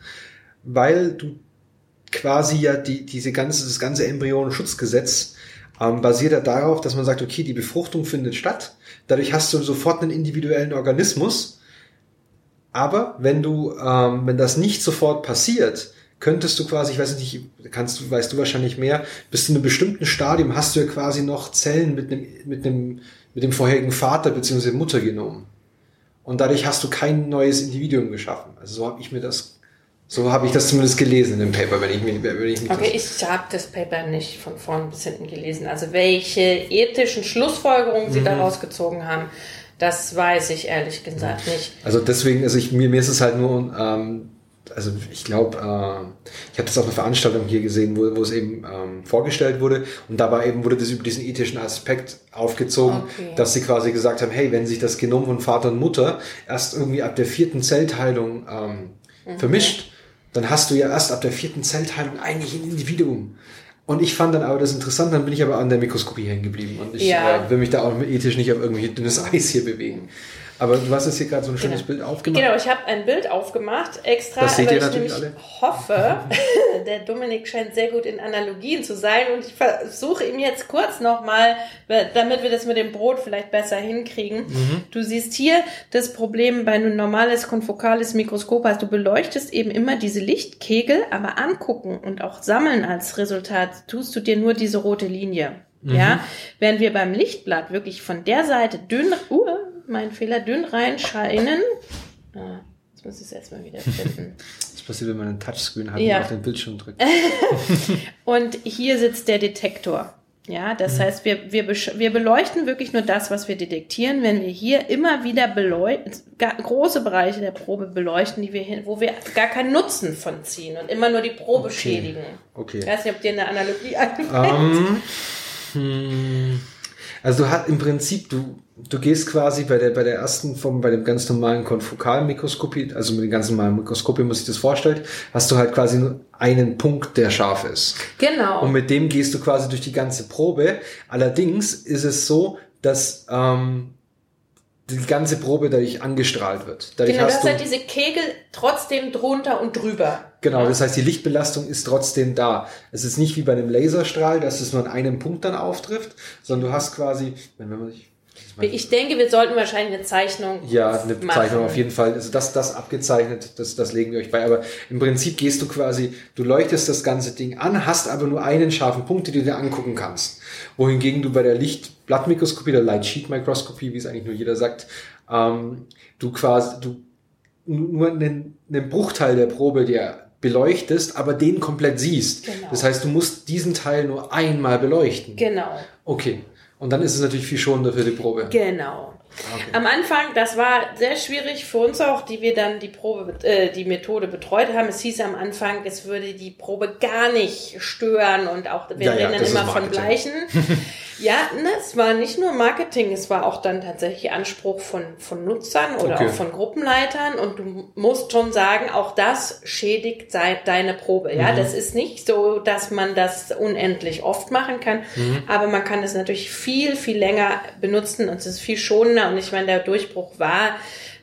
S4: weil du quasi ja die, diese ganze, das ganze Embryonenschutzgesetz ähm, basiert ja darauf, dass man sagt, okay, die Befruchtung findet statt. Dadurch hast du sofort einen individuellen Organismus. Aber wenn du, ähm, wenn das nicht sofort passiert, könntest du quasi, ich weiß nicht, kannst du, weißt du wahrscheinlich mehr, bis zu einem bestimmten Stadium hast du ja quasi noch Zellen mit einem, mit einem, mit dem vorherigen Vater bzw. Muttergenom. Und dadurch hast du kein neues Individuum geschaffen. Also so habe ich mir das, so habe ich das zumindest gelesen in dem Paper, wenn ich mich, wenn ich mich
S5: Okay, ich habe das Paper nicht von vorn bis hinten gelesen. Also welche ethischen Schlussfolgerungen
S4: Mhm.
S5: Sie daraus gezogen haben, das weiß ich ehrlich gesagt nicht.
S4: Also deswegen, also ich, mir, mir ist es halt nur, ähm, also ich glaube, äh, ich habe das auf einer Veranstaltung hier gesehen, wo, wo es eben ähm, vorgestellt wurde und dabei eben wurde das über diesen ethischen Aspekt aufgezogen,
S5: Okay.
S4: dass sie quasi gesagt haben, hey, wenn sich das Genom von Vater und Mutter erst irgendwie ab der vierten Zellteilung ähm,
S5: Mhm.
S4: vermischt, dann hast du ja erst ab der vierten Zellteilung eigentlich ein Individuum. Und ich fand dann aber das interessant, dann bin ich aber an der Mikroskopie hängen geblieben und ich
S5: Ja.
S4: äh, will mich da auch ethisch nicht auf irgendwie dünnes Eis hier bewegen. Aber du hast jetzt hier gerade so ein schönes
S5: Genau.
S4: Bild aufgemacht.
S5: Genau, ich habe ein Bild aufgemacht, extra,
S4: Das seht
S5: weil
S4: ihr
S5: ich
S4: natürlich
S5: nämlich
S4: alle.
S5: hoffe, der Dominik scheint sehr gut in Analogien zu sein und ich versuche ihm jetzt kurz nochmal, damit wir das mit dem Brot vielleicht besser hinkriegen.
S4: Mhm.
S5: Du siehst hier das Problem bei einem normales konfokales Mikroskop, also du beleuchtest eben immer diese Lichtkegel, aber angucken und auch sammeln als Resultat tust du dir nur diese rote Linie.
S4: Mhm.
S5: Ja, während wir beim Lichtblatt wirklich von der Seite dünn, uh, mein Fehler, dünn reinscheinen. Ah, jetzt muss ich es erstmal wieder finden.
S4: Das passiert, wenn man einen Touchscreen hat
S5: Ja.
S4: und auf den Bildschirm drückt.
S5: Und hier sitzt der Detektor. Ja, das heißt, wir, wir, wir beleuchten wirklich nur das, was wir detektieren, wenn wir hier immer wieder große Bereiche der Probe beleuchten, die wir hin, wo wir gar keinen Nutzen von ziehen und immer nur die Probe
S4: Okay.
S5: schädigen.
S4: Okay.
S5: Ich weiß nicht, ob dir eine Analogie einfällt.
S4: Ähm, hm, also du hast im Prinzip, du, du gehst quasi bei der, bei der ersten Form, bei dem ganz normalen Konfokalmikroskopie, also mit dem ganz normalen Mikroskop, wie man sich das vorstellt, hast du halt quasi nur einen Punkt, der scharf ist.
S5: Genau.
S4: Und mit dem gehst du quasi durch die ganze Probe. Allerdings ist es so, dass ähm, die ganze Probe dadurch angestrahlt wird. Dadurch
S5: genau, du
S4: hast
S5: hast
S4: du,
S5: halt diese Kegel trotzdem drunter und drüber.
S4: Genau, das heißt, die Lichtbelastung ist trotzdem da. Es ist nicht wie bei einem Laserstrahl, dass es nur an einem Punkt dann auftrifft, sondern du hast quasi, wenn man sich,
S5: Ich denke, wir sollten wahrscheinlich eine Zeichnung
S4: ja, eine
S5: machen.
S4: Zeichnung auf jeden Fall. Also das, das abgezeichnet, das, das legen wir euch bei. Aber im Prinzip gehst du quasi, du leuchtest das ganze Ding an, hast aber nur einen scharfen Punkt, den du dir angucken kannst. Wohingegen du bei der Lichtblattmikroskopie, der Light Sheet Microscopy, wie es eigentlich nur jeder sagt, ähm, du quasi, du nur einen, einen Bruchteil der Probe dir beleuchtest, aber den komplett siehst.
S5: Genau.
S4: Das heißt, du musst diesen Teil nur einmal beleuchten.
S5: Genau,
S4: Okay. Und dann ist es natürlich viel schonender für die Probe.
S5: genau.
S4: Okay.
S5: Am Anfang, das war sehr schwierig für uns auch, die wir dann die Probe, äh, die Methode betreut haben. Es hieß am Anfang, es würde die Probe gar nicht stören und auch wir
S4: Ja, ja,
S5: reden dann
S4: das ist
S5: immer von
S4: Marketing.
S5: Ja, ne, es war nicht nur Marketing, es war auch dann tatsächlich Anspruch von, von Nutzern oder
S4: Okay.
S5: auch von Gruppenleitern und du musst schon sagen, auch das schädigt deine Probe. Ja,
S4: Mhm.
S5: das ist nicht so, dass man das unendlich oft machen kann,
S4: Mhm.
S5: aber man kann es natürlich viel, viel länger benutzen und es ist viel schonender und ich meine, der Durchbruch war,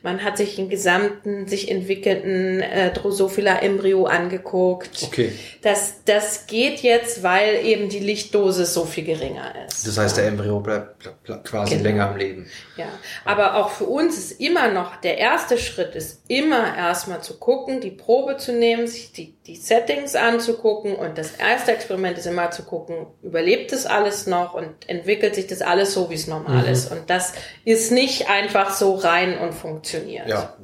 S5: man hat sich den gesamten, sich entwickelnden äh, Drosophila Embryo angeguckt.
S4: Okay.
S5: Das, das geht jetzt, weil eben die Lichtdosis so viel geringer ist.
S4: Das heißt, der Embryo bleibt, bleibt, quasi
S5: Genau.
S4: länger am Leben.
S5: Ja, aber auch für uns ist immer noch, der erste Schritt ist immer erstmal zu gucken, die Probe zu nehmen, sich die, die Settings anzugucken und das erste Experiment ist immer zu gucken, überlebt das alles noch und entwickelt sich das alles so, wie es normal ist. Und das ist nicht einfach so rein und funktioniert.
S4: Ja.
S5: Ja.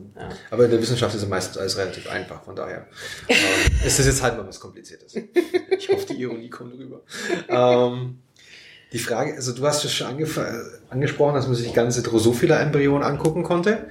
S4: Aber in der Wissenschaft ist ja meistens alles relativ einfach, von daher. ähm, ist das jetzt halt mal was Kompliziertes. Ich hoffe, die Ironie kommt rüber. Ähm, die Frage, also du hast ja schon angesprochen, dass man sich ganze Drosophila-Embryonen angucken konnte.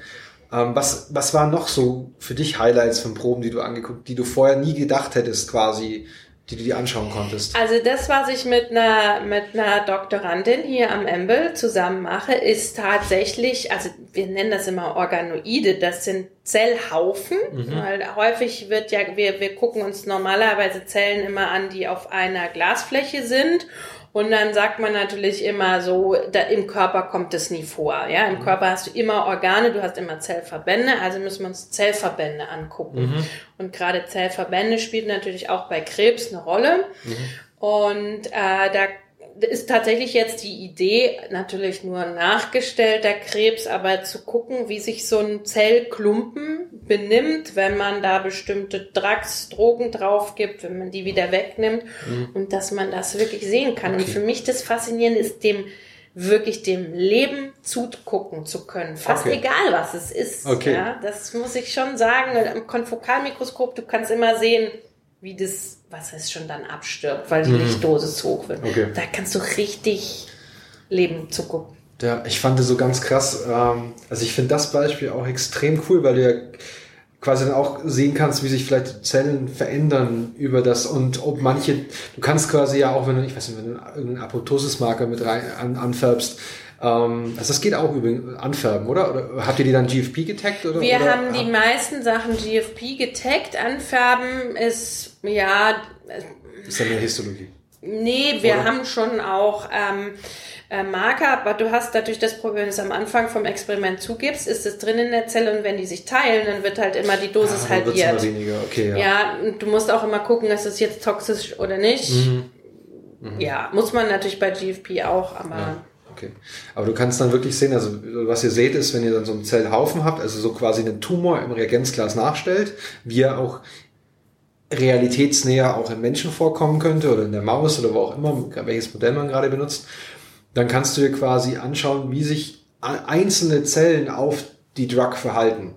S4: Ähm, was, was waren noch so für dich Highlights von Proben, die du angeguckt, die du vorher nie gedacht hättest, quasi, die du dir anschauen konntest?
S5: Also das, was ich mit einer, mit einer Doktorandin hier am Embel zusammen mache, ist tatsächlich, also wir nennen das immer Organoide, das sind Zellhaufen, weil häufig wird ja, wir, wir gucken uns normalerweise Zellen immer an, die auf einer Glasfläche sind. Und dann sagt man natürlich immer so, da, im Körper kommt es nie vor. Ja, im Körper hast du immer Organe, du hast immer Zellverbände, also müssen wir uns Zellverbände angucken. Und gerade Zellverbände spielt natürlich auch bei Krebs eine Rolle. Und äh, da ist tatsächlich jetzt die Idee, natürlich nur nachgestellter Krebs, aber zu gucken, wie sich so ein Zellklumpen benimmt, wenn man da bestimmte Drugs, Drogen drauf gibt, wenn man die wieder wegnimmt und dass man das wirklich sehen kann. Und
S4: Okay.
S5: für mich das Faszinierende ist, dem wirklich dem Leben zugucken zu können. Fast
S4: Okay.
S5: egal, was es ist.
S4: Okay.
S5: Ja, das muss ich schon sagen. Am Konfokalmikroskop, du kannst immer sehen, wie das, was es schon dann abstirbt, weil die Lichtdosis zu hoch wird.
S4: Mhm. Okay.
S5: Da kannst du richtig Leben zugucken.
S4: Ja, ich fand das so ganz krass. Ähm, also ich finde das Beispiel auch extrem cool, weil du ja quasi dann auch sehen kannst, wie sich vielleicht Zellen verändern über das und ob manche, du kannst quasi ja auch, wenn du, ich weiß nicht, wenn du irgendeinen Apoptosis-Marker mit rein an, anfärbst, ähm, also das geht auch über Anfärben, oder? Oder habt ihr die dann GFP getaggt? Oder,
S5: Wir
S4: oder?
S5: haben die meisten Sachen GFP getaggt. Anfärben ist, ja,
S4: ist dann eine Histologie.
S5: Nee, wir
S4: Oder?
S5: haben schon auch ähm, äh, Marker, aber du hast natürlich das Problem, wenn du es am Anfang vom Experiment zugibst, ist es drin in der Zelle und wenn die sich teilen, dann wird halt immer die Dosis
S4: Ah,
S5: halbiert.
S4: immer weniger, okay, ja.
S5: Ja, und du musst auch immer gucken, ist es jetzt toxisch oder nicht. Ja, muss man natürlich bei GFP auch, aber
S4: Ja, okay. Aber du kannst dann wirklich sehen, also was ihr seht ist, wenn ihr dann so einen Zellhaufen habt, also so quasi einen Tumor im Reagenzglas nachstellt, wie er auch realitätsnäher auch im Menschen vorkommen könnte oder in der Maus oder wo auch immer, welches Modell man gerade benutzt, dann kannst du dir quasi anschauen, wie sich einzelne Zellen auf die Drug verhalten.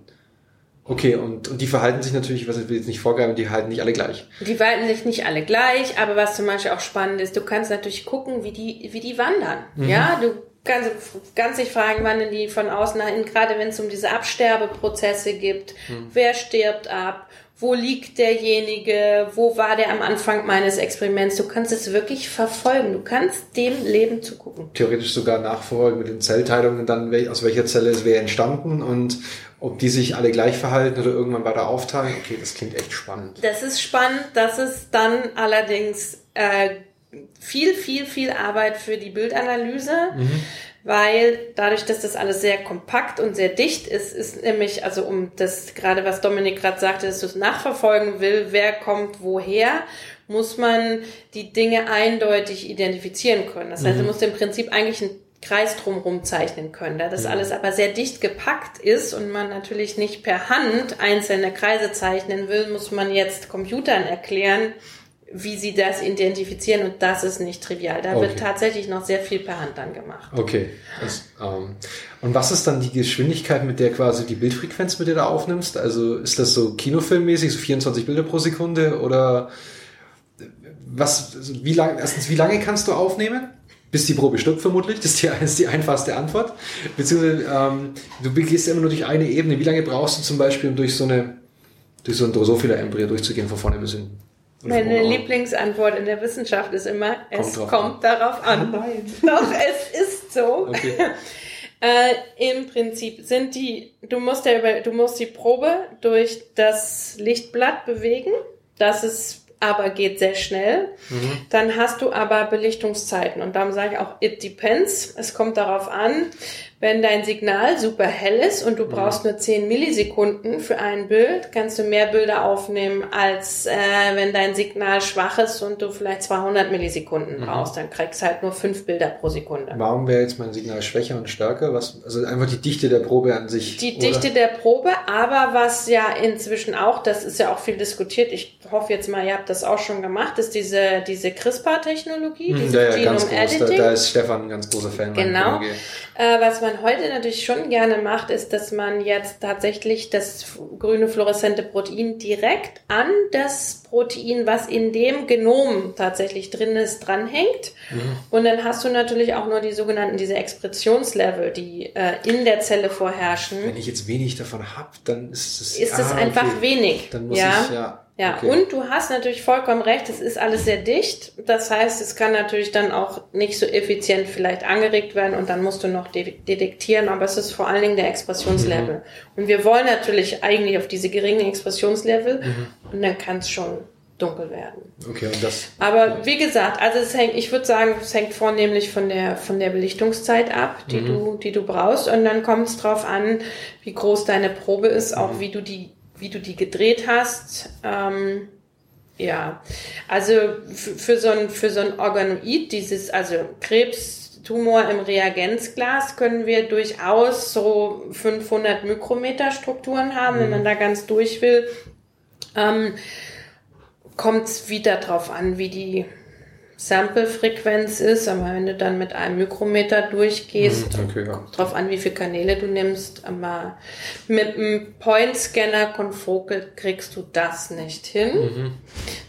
S4: Okay, und, und die verhalten sich natürlich, was ich will jetzt nicht vorgreifen, die halten nicht alle gleich.
S5: die verhalten sich nicht alle gleich, aber was zum Beispiel auch spannend ist, du kannst natürlich gucken, wie die, wie die wandern. Ja, du kannst, kannst dich fragen, wandern die von außen nach innen, gerade wenn es um diese Absterbeprozesse gibt. Wer stirbt ab? Wo liegt derjenige? Wo war der am Anfang meines Experiments? Du kannst es wirklich verfolgen. Du kannst dem Leben zugucken.
S4: theoretisch sogar nachverfolgen mit den Zellteilungen, dann aus welcher Zelle es wäre entstanden und ob die sich alle gleich verhalten oder irgendwann weiter aufteilen. Okay, das klingt echt spannend.
S5: Das ist spannend. Das ist dann allerdings äh, viel, viel, viel Arbeit für die Bildanalyse, weil dadurch, dass das alles sehr kompakt und sehr dicht ist, ist nämlich, also um das gerade, was Dominik gerade sagte, dass du es nachverfolgen will, wer kommt woher, muss man die Dinge eindeutig identifizieren können. Das heißt, du musst im Prinzip eigentlich einen Kreis drumherum zeichnen können. Da das alles aber sehr dicht gepackt ist und man natürlich nicht per Hand einzelne Kreise zeichnen will, muss man jetzt Computern erklären, wie sie das identifizieren und das ist nicht trivial. Da
S4: Okay.
S5: wird tatsächlich noch sehr viel per Hand dann gemacht.
S4: Okay. Das, ähm, und was ist dann die Geschwindigkeit, mit der quasi die Bildfrequenz, mit der du aufnimmst? Also ist das so kinofilmmäßig, so 24 Bilder pro Sekunde oder was, wie lange, erstens, wie lange kannst du aufnehmen? bis die Probe stirbt vermutlich. Das ist die, ist die einfachste Antwort. Beziehungsweise ähm, du gehst immer nur durch eine Ebene. Wie lange brauchst du zum Beispiel, um durch so eine durch so ein Drosophila-Embryo durchzugehen, von vorne bis hinten?
S5: Meine? Lieblingsantwort in der Wissenschaft ist immer, es
S4: drauf
S5: kommt darauf an.
S4: Nein.
S5: Doch, es ist so.
S4: Okay.
S5: Äh, Im Prinzip sind die, du musst ja über, du musst die Probe durch das Lichtblatt bewegen. Das ist aber geht sehr schnell. Dann hast du aber Belichtungszeiten und darum sage ich auch, it depends. Es kommt darauf an, wenn dein Signal super hell ist und du brauchst nur 10 Millisekunden für ein Bild, kannst du mehr Bilder aufnehmen, als äh, wenn dein Signal schwach ist und du vielleicht 200 Millisekunden brauchst. Dann kriegst du halt nur 5 Bilder pro Sekunde.
S4: Warum wäre jetzt mein Signal schwächer und stärker? Was, also einfach die Dichte der Probe an sich.
S5: Die
S4: oder?
S5: Dichte der Probe, aber was ja inzwischen auch, das ist ja auch viel diskutiert, ich hoffe jetzt mal, ihr habt das auch schon gemacht, ist diese, diese CRISPR-Technologie,
S4: Hm,
S5: dieses
S4: ja, ja, ganz
S5: Genome
S4: groß. Da, da ist Stefan ein ganz großer Fan.
S5: Genau. Äh, was man heute natürlich schon gerne macht, ist, dass man jetzt tatsächlich das grüne fluoreszente Protein direkt an das Protein, was in dem Genom tatsächlich drin ist, dranhängt. Und dann hast du natürlich auch nur die sogenannten, diese Expressionslevel, die äh, in der Zelle vorherrschen.
S4: Wenn ich jetzt wenig davon habe, dann ist es
S5: ist es
S4: ah,
S5: einfach
S4: okay.
S5: wenig.
S4: Dann muss
S5: ja.
S4: ich ja.
S5: Ja,
S4: okay.
S5: und du hast natürlich vollkommen recht, es ist alles sehr dicht. Das heißt, es kann natürlich dann auch nicht so effizient vielleicht angeregt werden und dann musst du noch de detektieren, aber es ist vor allen Dingen der Expressionslevel.
S4: Mhm.
S5: Und wir wollen natürlich eigentlich auf diese geringen Expressionslevel
S4: Mhm.
S5: und dann kann es schon dunkel werden.
S4: Okay, und das.
S5: Aber wie gesagt, also es hängt, ich würde sagen, es hängt vornehmlich von der von der Belichtungszeit ab, die du die du brauchst und dann kommt es drauf an, wie groß deine Probe ist, auch wie du die wie du die gedreht hast. Ähm, ja, also für so ein für so ein Organoid, dieses also Krebstumor im Reagenzglas können wir durchaus so 500 Mikrometer Strukturen haben, wenn man da ganz durch will. Ähm, kommt es wieder drauf an, wie die Sample-Frequenz ist, aber wenn du dann mit einem Mikrometer durchgehst,
S4: Mhm, okay, ja.
S5: drauf an, wie viele Kanäle du nimmst, aber mit einem Point-Scanner konfokel kriegst du das nicht hin.
S4: Mhm.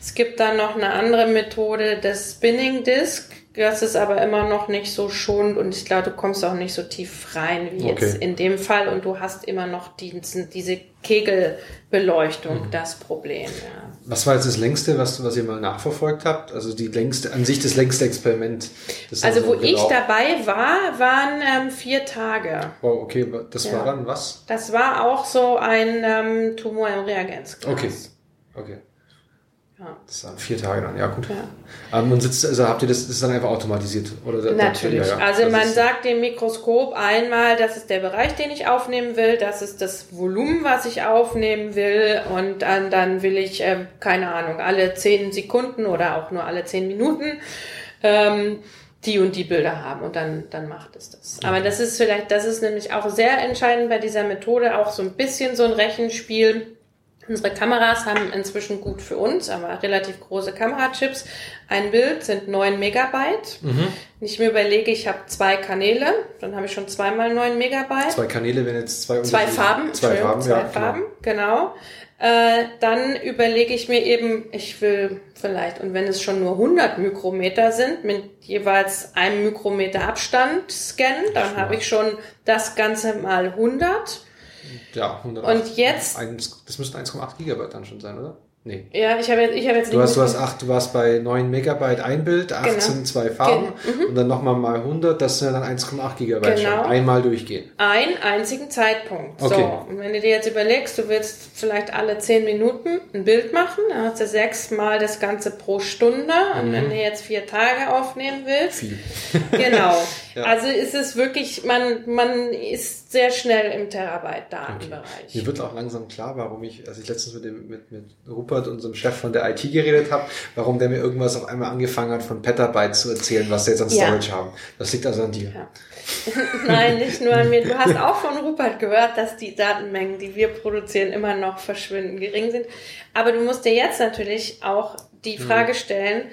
S5: Es gibt dann noch eine andere Methode, das Spinning Disk. Das ist aber immer noch nicht so schonend und ich glaube, du kommst auch nicht so tief rein wie
S4: Okay.
S5: jetzt in dem Fall und du hast immer noch diesen, diese Kegelbeleuchtung,
S4: Mhm.
S5: das Problem. Ja.
S4: Was war jetzt das längste, was, was ihr mal nachverfolgt habt? Also die längste, an sich das längste Experiment. das
S5: Also wo
S4: so
S5: ich dabei war, waren ähm, vier Tage.
S4: Oh, okay, das war
S5: Ja.
S4: dann was?
S5: Das war auch so ein ähm, Tumor im Reagenzglas.
S4: Okay. Okay.
S5: Ja.
S4: Das waren vier Tage dann, ja gut.
S5: Ja.
S4: Ähm, und sitzt, also habt ihr das, das ist dann einfach automatisiert? Oder
S5: Natürlich.
S4: Ja, ja.
S5: Also
S4: Das
S5: man sagt dem Mikroskop einmal, das ist der Bereich, den ich aufnehmen will, das ist das Volumen, was ich aufnehmen will und dann, dann will ich, ähm, keine Ahnung, alle zehn Sekunden oder auch nur alle zehn Minuten ähm, die und die Bilder haben und dann, dann macht es das. Aber das ist vielleicht, das ist nämlich auch sehr entscheidend bei dieser Methode, auch so ein bisschen so ein Rechenspiel. Unsere Kameras haben inzwischen gut für uns, aber relativ große Kamerachips. Ein Bild sind 9 Megabyte.
S4: Mhm.
S5: Wenn ich mir überlege, ich habe zwei Kanäle, dann habe ich schon zweimal 9 Megabyte.
S4: Zwei Kanäle, wenn jetzt zwei
S5: Zwei Farben,
S4: Zwei Farben,
S5: zwei
S4: ja.
S5: Farben, genau. Äh, dann überlege ich mir eben, ich will vielleicht, und wenn es schon nur 100 Mikrometer sind, mit jeweils einem Mikrometer Abstand scannen, dann habe ich schon das Ganze mal 100.
S4: Ja, 108.
S5: Und jetzt-
S4: das müssten 1,8 Gigabyte dann schon sein, oder? Nee.
S5: Ja, ich habe jetzt, ich habe jetzt
S4: Du hast,
S5: nicht
S4: du hast acht, du warst bei 9 Megabyte ein Bild, 8
S5: Genau.
S4: zwei Farben
S5: Gen-
S4: und dann nochmal mal 100, das sind ja dann 1,8 Gigabyte
S5: Genau.
S4: schon. Einmal durchgehen.
S5: einen einzigen Zeitpunkt.
S4: Okay.
S5: So, und wenn du dir jetzt überlegst, du willst vielleicht alle zehn Minuten ein Bild machen, dann hast du sechsmal das Ganze pro Stunde. Und wenn du jetzt vier Tage aufnehmen willst,
S4: Viel.
S5: genau.
S4: Ja.
S5: Also ist es wirklich, man, man ist sehr schnell im Terabyte-Datenbereich.
S4: Mir wird auch langsam klar, warum ich, als ich letztens mit, dem, mit, mit Rupert, unserem Chef von der IT geredet habe, warum der mir irgendwas auf einmal angefangen hat, von Petabyte zu erzählen, was sie jetzt an
S5: Ja.
S4: Storage haben. Das liegt also an dir.
S5: Ja. Nein, nicht nur an mir. Du hast auch von Rupert gehört, dass die Datenmengen, die wir produzieren, immer noch verschwindend gering sind. Aber du musst dir jetzt natürlich auch die Frage stellen,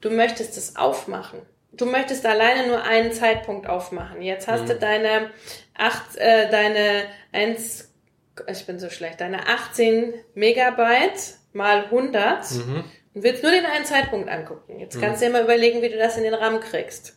S5: du möchtest es aufmachen. Du möchtest alleine nur einen Zeitpunkt aufmachen. Jetzt hast du deine acht, äh, deine eins, ich bin so schlecht, deine 18 Megabyte mal 100 und willst nur den einen Zeitpunkt angucken. Jetzt kannst du dir mal überlegen, wie du das in den RAM kriegst.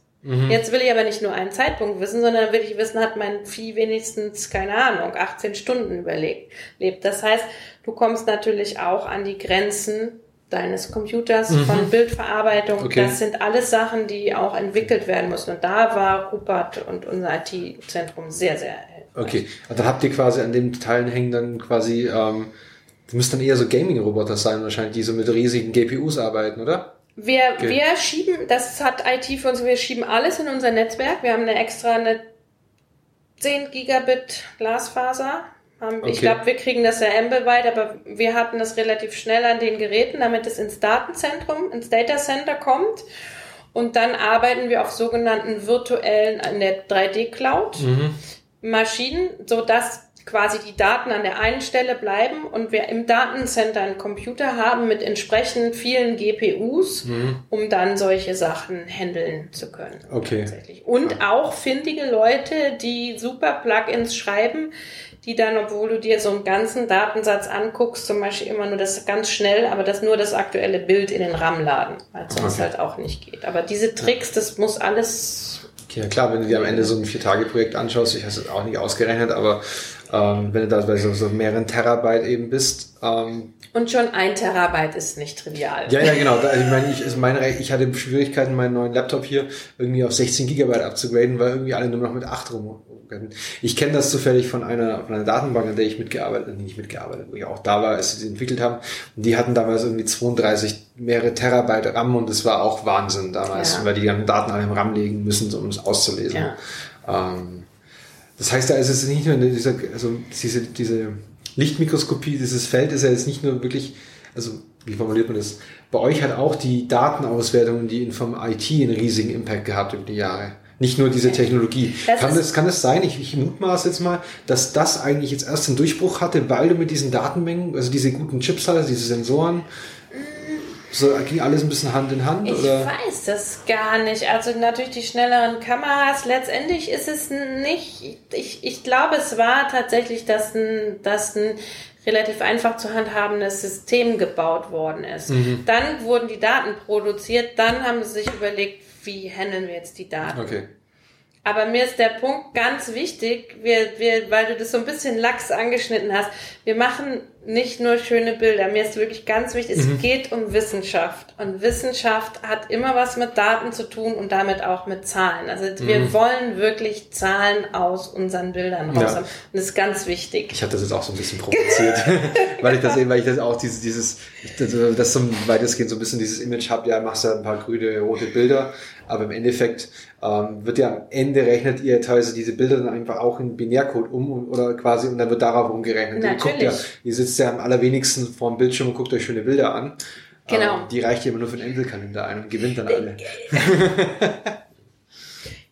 S5: Jetzt will ich aber nicht nur einen Zeitpunkt wissen, sondern will ich wissen, hat mein Vieh wenigstens, keine Ahnung, 18 Stunden überlebt. lebt. Das heißt, du kommst natürlich auch an die Grenzen deines Computers von Bildverarbeitung.
S4: Okay.
S5: Das sind alles Sachen, die auch entwickelt werden müssen. Und da war Rupert und unser IT-Zentrum sehr, sehr.
S4: Okay, und dann habt ihr quasi an den Teilen hängen dann quasi, ähm, das müssten dann eher so Gaming-Roboter sein wahrscheinlich, die so mit riesigen GPUs arbeiten, oder?
S5: Wir,
S4: Okay.
S5: wir schieben, das hat IT für uns, wir schieben alles in unser Netzwerk. Wir haben eine extra eine 10 Gigabit Glasfaser. Haben- Ich
S4: Okay.
S5: glaube, wir kriegen das ja weit, aber wir hatten das relativ schnell an den Geräten, damit es ins Datenzentrum, ins Data Center kommt. Und dann arbeiten wir auf sogenannten virtuellen, in der 3D Cloud. Maschinen, so dass quasi die Daten an der einen Stelle bleiben und wir im Datencenter einen Computer haben mit entsprechend vielen GPUs, um dann solche Sachen handeln zu können.
S4: Okay.
S5: Tatsächlich. Und auch findige Leute, die super Plugins schreiben, die dann, obwohl du dir so einen ganzen Datensatz anguckst, zum Beispiel immer nur das ganz schnell, aber das nur das aktuelle Bild in den RAM laden, weil es sonst
S4: Okay.
S5: halt auch nicht geht. Aber diese Tricks, das muss alles
S4: Okay, ja klar, wenn du dir am Ende so ein Vier-Tage-Projekt anschaust, ich habe es auch nicht ausgerechnet, aber ähm, wenn du da bei so, so mehreren Terabyte eben bist, ähm,
S5: und schon ein Terabyte ist nicht trivial.
S4: ja, ja, genau. Da, ich meine, ich, also meine, ich hatte Schwierigkeiten, meinen neuen Laptop hier irgendwie auf 16 Gigabyte abzugraden, weil irgendwie alle nur noch mit 8 rum. Ich kenne das zufällig von einer, von einer Datenbank, an der ich mitgearbeitet, nee, nicht mitgearbeitet, wo ich auch da war, als sie sie entwickelt haben. Und die hatten damals irgendwie 32 mehrere Terabyte RAM und das war auch Wahnsinn damals,
S5: Ja.
S4: weil die ganzen Daten alle im RAM legen müssen, um es auszulesen.
S5: Ja.
S4: Ähm, das heißt, da ist es nicht nur diese, also diese, diese Lichtmikroskopie, dieses Feld ist ja jetzt nicht nur wirklich, also wie formuliert man das? Bei euch hat auch die Datenauswertung und die Inform IT einen riesigen Impact gehabt über die Jahre. Nicht nur diese Technologie.
S5: Das
S4: kann, das, kann es sein, ich, ich mutmaße jetzt mal, dass das eigentlich jetzt erst den Durchbruch hatte, weil du mit diesen Datenmengen, also diese guten Chips hattest, diese Sensoren, so ging alles ein bisschen Hand in Hand?
S5: Ich
S4: oder?
S5: weiß das gar nicht. Also natürlich die schnelleren Kameras. Letztendlich ist es nicht. Ich, ich glaube, es war tatsächlich, dass ein, dass ein relativ einfach zu handhabendes System gebaut worden ist.
S4: Mhm.
S5: Dann wurden die Daten produziert. Dann haben sie sich überlegt, wie handeln wir jetzt die Daten.
S4: Okay.
S5: Aber mir ist der Punkt ganz wichtig, wir, wir, weil du das so ein bisschen lax angeschnitten hast. Wir machen nicht nur schöne Bilder. Mir ist wirklich ganz wichtig,
S4: Mhm.
S5: es geht um Wissenschaft. Und Wissenschaft hat immer was mit Daten zu tun und damit auch mit Zahlen. Also wir wollen wirklich Zahlen aus unseren Bildern
S4: Mhm. Ja.
S5: raus haben. Und das ist ganz wichtig.
S4: Ich habe das jetzt auch so ein bisschen provoziert, weil ich das eben, weil ich das auch dieses, dieses, das, das so weitestgehend so ein bisschen dieses Image habe, ja, machst ja ein paar grüne, rote Bilder, aber im Endeffekt ähm, wird ja am Ende rechnet ihr teilweise diese Bilder dann einfach auch in Binärcode um und, oder quasi und dann wird darauf umgerechnet. Ihr, guckt ja,
S5: Natürlich.
S4: ihr sitzt ja am allerwenigsten vor dem Bildschirm und guckt euch schöne Bilder an.
S5: Genau.
S4: Ähm, die reicht ja immer nur für den Endelkalender ein und gewinnt dann alle.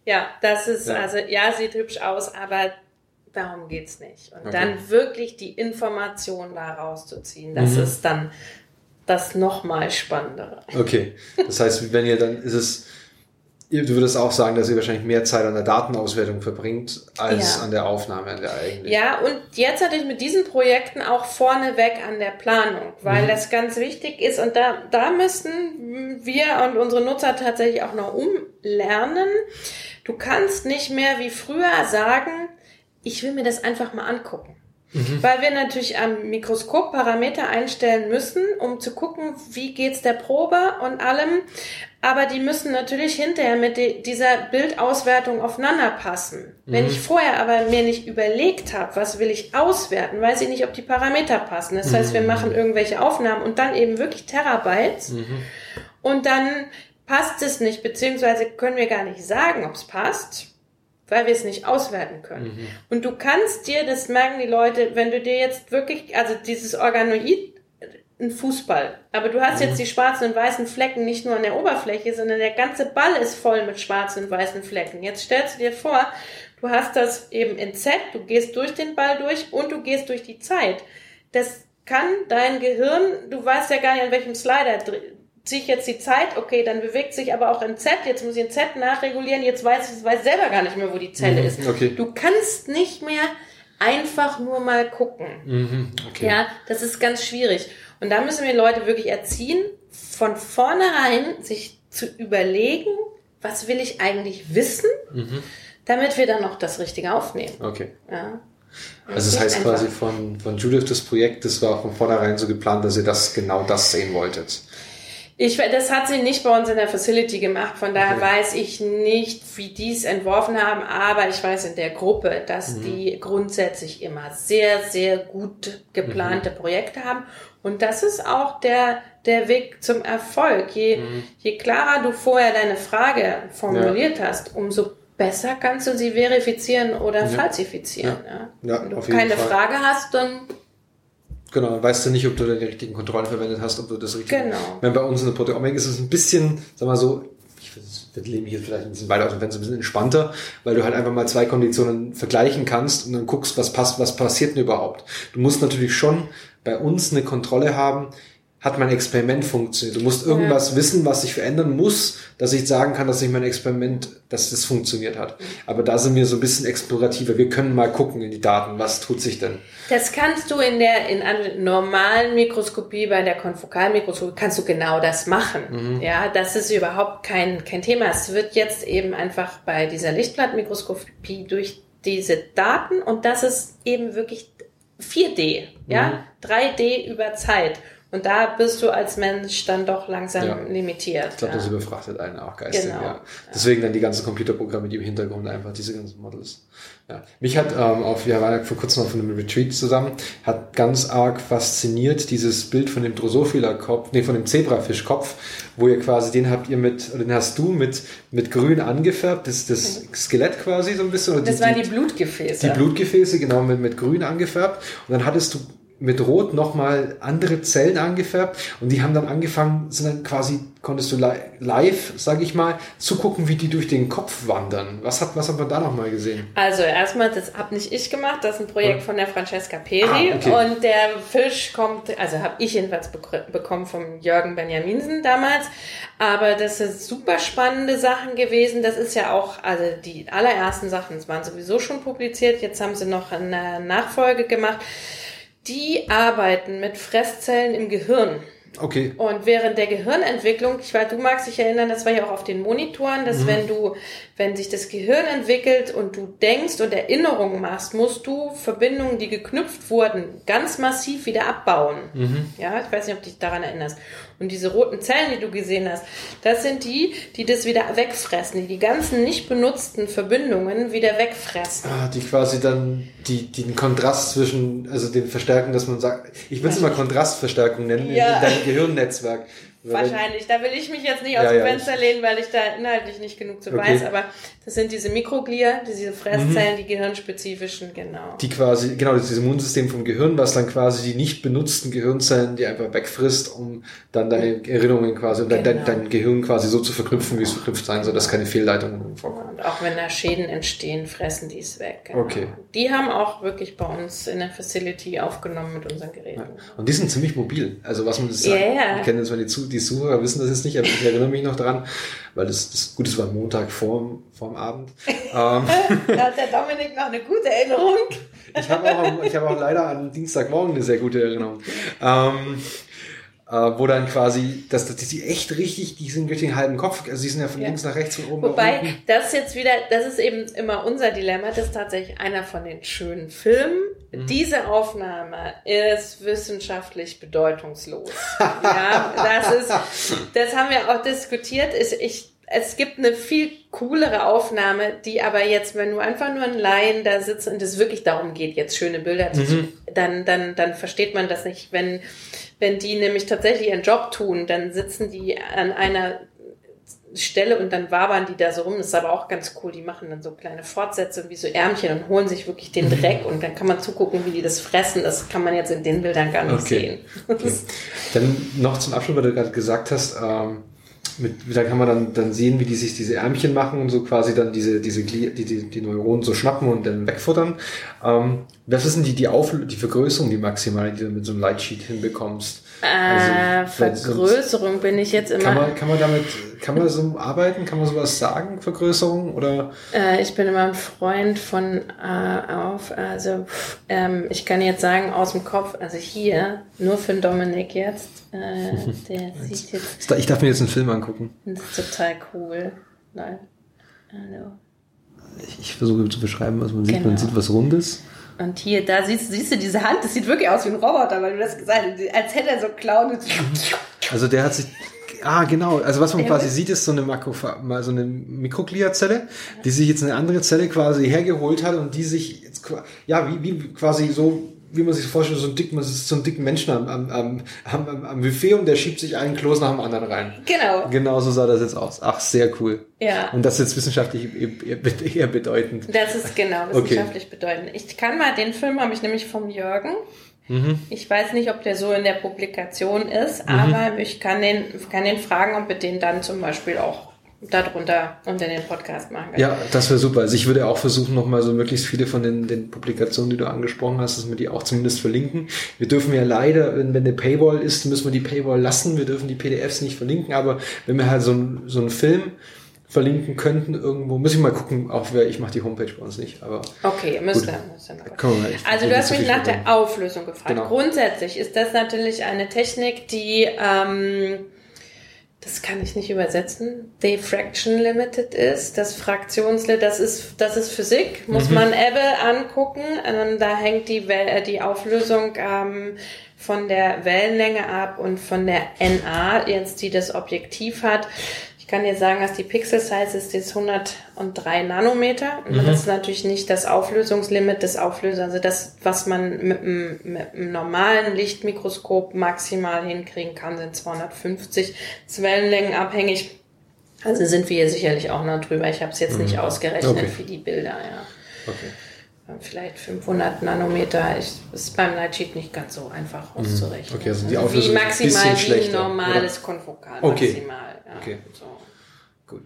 S5: Ja, das ist,
S4: Ja.
S5: also ja, sieht hübsch aus, aber darum geht's nicht. Und
S4: Okay.
S5: dann wirklich die Information da rauszuziehen, das
S4: Mhm.
S5: ist dann das nochmal Spannendere.
S4: Okay. Das heißt, wenn ihr dann ist es, du würdest auch sagen, dass ihr wahrscheinlich mehr Zeit an der Datenauswertung verbringt, als
S5: Ja.
S4: an der Aufnahme an der eigentlich.
S5: Ja, und jetzt natürlich mit diesen Projekten auch vorneweg an der Planung, weil das ganz wichtig ist und da, da müssen wir und unsere Nutzer tatsächlich auch noch umlernen. Du kannst nicht mehr wie früher sagen, ich will mir das einfach mal angucken. Weil wir natürlich am Mikroskop Parameter einstellen müssen, um zu gucken, wie geht's der Probe und allem. Aber die müssen natürlich hinterher mit di- dieser Bildauswertung aufeinander passen. Wenn ich vorher aber mir nicht überlegt habe, was will ich auswerten, weiß ich nicht, ob die Parameter passen. Das heißt, wir machen irgendwelche Aufnahmen und dann eben wirklich Terabytes. Und dann passt es nicht, beziehungsweise können wir gar nicht sagen, ob es passt weil wir es nicht auswerten können. Und du kannst dir, das merken die Leute, wenn du dir jetzt wirklich, also dieses Organoid, ein Fußball, aber du hast jetzt die schwarzen und weißen Flecken nicht nur an der Oberfläche, sondern der ganze Ball ist voll mit schwarzen und weißen Flecken. Jetzt stellst du dir vor, du hast das eben in Z, du gehst durch den Ball durch und du gehst durch die Zeit. Das kann dein Gehirn, du weißt ja gar nicht, an welchem Slider ziehe ich jetzt die Zeit, okay, dann bewegt sich aber auch in Z, jetzt muss ich in Z nachregulieren, jetzt weiß ich weiß selber gar nicht mehr, wo die Zelle
S4: Mhm,
S5: ist.
S4: okay.
S5: Du kannst nicht mehr einfach nur mal gucken.
S4: Mhm, okay.
S5: Ja, das ist ganz schwierig. Und da müssen wir Leute wirklich erziehen, von vornherein sich zu überlegen, was will ich eigentlich wissen,
S4: Mhm.
S5: damit wir dann noch das Richtige aufnehmen.
S4: Okay.
S5: Ja.
S4: Also das heißt
S5: einfach-
S4: quasi von, von Judith das Projekt, das war von vornherein so geplant, dass ihr das genau das sehen wolltet.
S5: Ich, das hat sie nicht bei uns in der Facility gemacht, von daher
S4: Okay.
S5: weiß ich nicht, wie die es entworfen haben, aber ich weiß in der Gruppe, dass
S4: Mhm.
S5: die grundsätzlich immer sehr, sehr gut geplante
S4: Mhm.
S5: Projekte haben. Und das ist auch der, der Weg zum Erfolg. Je,
S4: Mhm.
S5: je klarer du vorher deine Frage formuliert hast, umso besser kannst du sie verifizieren oder falsifizieren. Ja.
S4: Ja,
S5: Wenn du keine
S4: Fall.
S5: Frage hast, dann
S4: Genau, dann weißt du nicht, ob du die richtigen Kontrollen verwendet hast, ob du das richtig.
S5: Genau.
S4: Wenn bei uns in der Proteomik ist es ein bisschen, sag mal so, ich lehnen mich jetzt vielleicht ein bisschen weiter aus dem Fenster, ein bisschen entspannter, weil du halt einfach mal zwei Konditionen vergleichen kannst und dann guckst, was passt, was passiert denn überhaupt. Du musst natürlich schon bei uns eine Kontrolle haben, hat mein Experiment funktioniert. Du musst irgendwas wissen, was sich verändern muss, dass ich sagen kann, dass sich mein Experiment, dass das funktioniert hat. Aber da sind wir so ein bisschen explorativer. Wir können mal gucken in die Daten, was tut sich denn.
S5: Das kannst du in der in einer normalen Mikroskopie bei der Konfokalmikroskopie kannst du genau das machen. Ja, das ist überhaupt kein kein Thema. Es wird jetzt eben einfach bei dieser Lichtblattmikroskopie durch diese Daten und das ist eben wirklich 4D, ja, 3D über Zeit. Und da bist du als Mensch dann doch langsam
S4: Ja.
S5: limitiert.
S4: Ich glaube,
S5: ja.
S4: das überfrachtet einen auch geistig.
S5: Genau.
S4: Ja. Deswegen dann die ganzen Computerprogramme, die im Hintergrund einfach diese ganzen Models. Ja. Mich hat ähm, auf, wir waren ja vor kurzem von einem Retreat zusammen, hat ganz arg fasziniert dieses Bild von dem Drosophila-Kopf, nee, von dem Zebrafischkopf, wo ihr quasi, den habt ihr mit, oder den hast du mit, mit grün angefärbt, das, das Skelett quasi so ein bisschen.
S5: Mhm. das waren die Blutgefäße.
S4: die Blutgefäße, genau, mit, mit grün angefärbt. Und dann hattest du mit Rot nochmal andere Zellen angefärbt und die haben dann angefangen, sind dann quasi, konntest du li live, sage ich mal, zugucken, wie die durch den Kopf wandern. Was hat, was hat man da nochmal gesehen?
S5: Also erstmal, das habe nicht ich gemacht, das ist ein Projekt von der Francesca Peri
S4: Ah, okay.
S5: und der Fisch kommt, also habe ich jedenfalls bek- bekommen vom Jürgen Benjaminsen damals, aber das sind super spannende Sachen gewesen. Das ist ja auch, also die allerersten Sachen waren sowieso schon publiziert, jetzt haben sie noch eine Nachfolge gemacht. Die arbeiten mit Fresszellen im Gehirn.
S4: Okay.
S5: Und während der Gehirnentwicklung, ich weiß, du magst dich erinnern, das war ja auch auf den Monitoren, dass wenn du, wenn sich das Gehirn entwickelt und du denkst und Erinnerungen machst, musst du Verbindungen, die geknüpft wurden, ganz massiv wieder abbauen. Ja, ich weiß nicht, ob du dich daran erinnerst. Und diese roten Zellen, die du gesehen hast, das sind die, die das wieder wegfressen, die die ganzen nicht benutzten Verbindungen wieder wegfressen.
S4: Ah, die quasi dann die, die den Kontrast zwischen, also den Verstärken, dass man sagt, ich will es immer Kontrastverstärkung nennen,
S5: Ja.
S4: in deinem Gehirnnetzwerk.
S5: Wahrscheinlich. Da will ich mich jetzt nicht aus
S4: Ja,
S5: dem
S4: ja,
S5: Fenster lehnen, weil ich da inhaltlich nicht genug zu
S4: Okay.
S5: weiß. Aber das sind diese Mikroglia, diese Fresszellen, die gehirnspezifischen, genau.
S4: die quasi, genau, das Immunsystem vom Gehirn, was dann quasi die nicht benutzten Gehirnzellen, die einfach wegfrisst, um dann deine Erinnerungen quasi, um dein, dein,
S5: Genau.
S4: dein Gehirn quasi so zu verknüpfen, wie es verknüpft sein soll, dass keine Fehlleitungen vorkommen.
S5: Und auch wenn da Schäden entstehen, fressen die es weg. Genau.
S4: Okay.
S5: Die haben auch wirklich bei uns in der Facility aufgenommen mit unseren Geräten.
S4: Und die sind ziemlich mobil. Also was man das
S5: Ja,
S4: sagt,
S5: ja.
S4: ich kenne jetzt mal die, Zu- die Zuhörer wissen das jetzt nicht, aber ich erinnere mich noch dran, weil das, das gut, das war Montag vorm, vorm Abend. ähm,
S5: Da hat der Dominik noch eine gute Erinnerung.
S4: ich habe auch, ich habe auch leider an Dienstagmorgen eine sehr gute Erinnerung. Ähm, äh, wo dann quasi, dass, dass die echt richtig, die sind durch den halben Kopf, also die sind ja von
S5: Ja.
S4: links nach rechts, von oben nach
S5: Wobei,
S4: unten.
S5: das jetzt wieder, das ist eben immer unser Dilemma, das ist tatsächlich einer von den schönen Filmen.
S4: Mhm.
S5: Diese Aufnahme ist wissenschaftlich bedeutungslos. ja, das ist, das haben wir auch diskutiert. Ich, ich, es gibt eine viel coolere Aufnahme, die aber jetzt, wenn du einfach nur ein Laien da sitzt und es wirklich darum geht, jetzt schöne Bilder zu,
S4: Mhm.
S5: dann, dann, dann versteht man das nicht. Wenn, wenn die nämlich tatsächlich ihren Job tun, dann sitzen die an einer Stelle und dann wabern die da so rum. Das ist aber auch ganz cool. Die machen dann so kleine Fortsätze wie so Ärmchen und holen sich wirklich den
S4: Mhm.
S5: Dreck und dann kann man zugucken, wie die das fressen. Das kann man jetzt in den Bildern gar nicht
S4: Okay.
S5: sehen.
S4: Okay. Dann noch zum Abschluss, weil du gerade gesagt hast, ähm, mit, da kann man dann, dann sehen, wie die sich diese Ärmchen machen und so quasi dann diese, diese die, die, die Neuronen so schnappen und dann wegfuttern. Ähm, was ist denn die, die, Auf die Vergrößerung, die maximale, die du mit so einem Lightsheet hinbekommst?
S5: Äh,
S4: Also, so-
S5: Vergrößerung bin ich jetzt immer.
S4: Kann man, kann man damit, kann man so arbeiten? Kann man sowas sagen? Vergrößerung? Oder?
S5: Äh, ich bin immer ein Freund von äh, auf, also ähm, ich kann jetzt sagen aus dem Kopf, also hier, nur für den Dominik jetzt, äh, der sieht jetzt,
S4: Ich darf mir jetzt einen Film angucken.
S5: das ist total cool. Nein. Hallo.
S4: Ich, ich versuche zu beschreiben, was man sieht. Man
S5: Genau.
S4: sieht was Rundes.
S5: Und hier, da siehst, siehst du diese Hand, das sieht wirklich aus wie ein Roboter, weil du das gesagt hast, als hätte er so Klauen.
S4: Also der hat sich. Ah, genau. Also was man
S5: Der
S4: quasi sieht, ist so eine so eine Mikroglia-Zelle, die sich jetzt eine andere Zelle quasi hergeholt hat und die sich jetzt ja wie, wie quasi so wie man sich vorstellt, so ein dick, man ist so einen dicken Menschen am, am, am, am, Buffet und der schiebt sich einen Kloß nach dem anderen rein.
S5: Genau.
S4: Genau so sah das jetzt aus. Ach, sehr cool.
S5: Ja.
S4: Und das ist jetzt wissenschaftlich eher, bedeutend.
S5: Das ist genau wissenschaftlich bedeutend. Ich kann mal, den Film habe ich nämlich vom Jürgen.
S4: Mhm.
S5: Ich weiß nicht, ob der so in der Publikation ist, aber ich kann den, kann den fragen, ob wir den dann zum Beispiel auch darunter unter den Podcast machen können.
S4: Ja, das wäre super. Also ich würde auch versuchen, nochmal so möglichst viele von den, den Publikationen, die du angesprochen hast, dass wir die auch zumindest verlinken. Wir dürfen ja leider, wenn, wenn eine Paywall ist, müssen wir die Paywall lassen. Wir dürfen die PDFs nicht verlinken, aber wenn wir halt so, ein, so einen Film verlinken könnten irgendwo, muss ich mal gucken, auch wer, ich mache die Homepage bei uns nicht, aber
S5: Okay, müsst ihr. Also du hast mich nach der. Auflösung gefragt.
S4: Genau.
S5: Grundsätzlich ist das natürlich eine Technik, die, ähm, das kann ich nicht übersetzen, Diffraction Limited ist. Das Fraktionslit, das ist, das ist Physik, muss
S4: Mhm.
S5: man Ebbe angucken. Ähm, da hängt die, Wel äh, die Auflösung ähm, von der Wellenlänge ab und von der NA, jetzt die das Objektiv hat. Ich kann dir sagen, dass die Pixel Size ist jetzt 103 Nanometer.
S4: Mhm.
S5: Das ist natürlich nicht das Auflösungslimit des Auflösers, also das, was man mit einem, mit einem normalen Lichtmikroskop maximal hinkriegen kann, sind 250 Wellenlängen abhängig. Also sind wir hier sicherlich auch noch drüber. Ich habe es jetzt nicht ausgerechnet
S4: Mhm. Okay.
S5: für die Bilder. Ja.
S4: Okay.
S5: Vielleicht 500 Nanometer. Ich, ist beim Lightsheet nicht ganz so einfach auszurechnen.
S4: Mhm. Okay, also die
S5: wie
S4: Auflösung ist ein
S5: maximal
S4: bisschen
S5: wie ein
S4: schlechter,
S5: normales Konfokal.
S4: Okay.
S5: Maximal. Ja,
S4: Okay.
S5: So.
S4: Gut.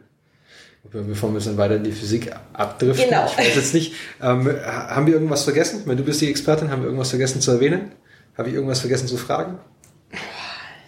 S4: Bevor wir dann weiter in die Physik abdriften,
S5: Genau.
S4: ich weiß jetzt nicht, ähm, ha- haben wir irgendwas vergessen? Weil du bist die Expertin, haben wir irgendwas vergessen zu erwähnen? Habe ich irgendwas vergessen zu fragen?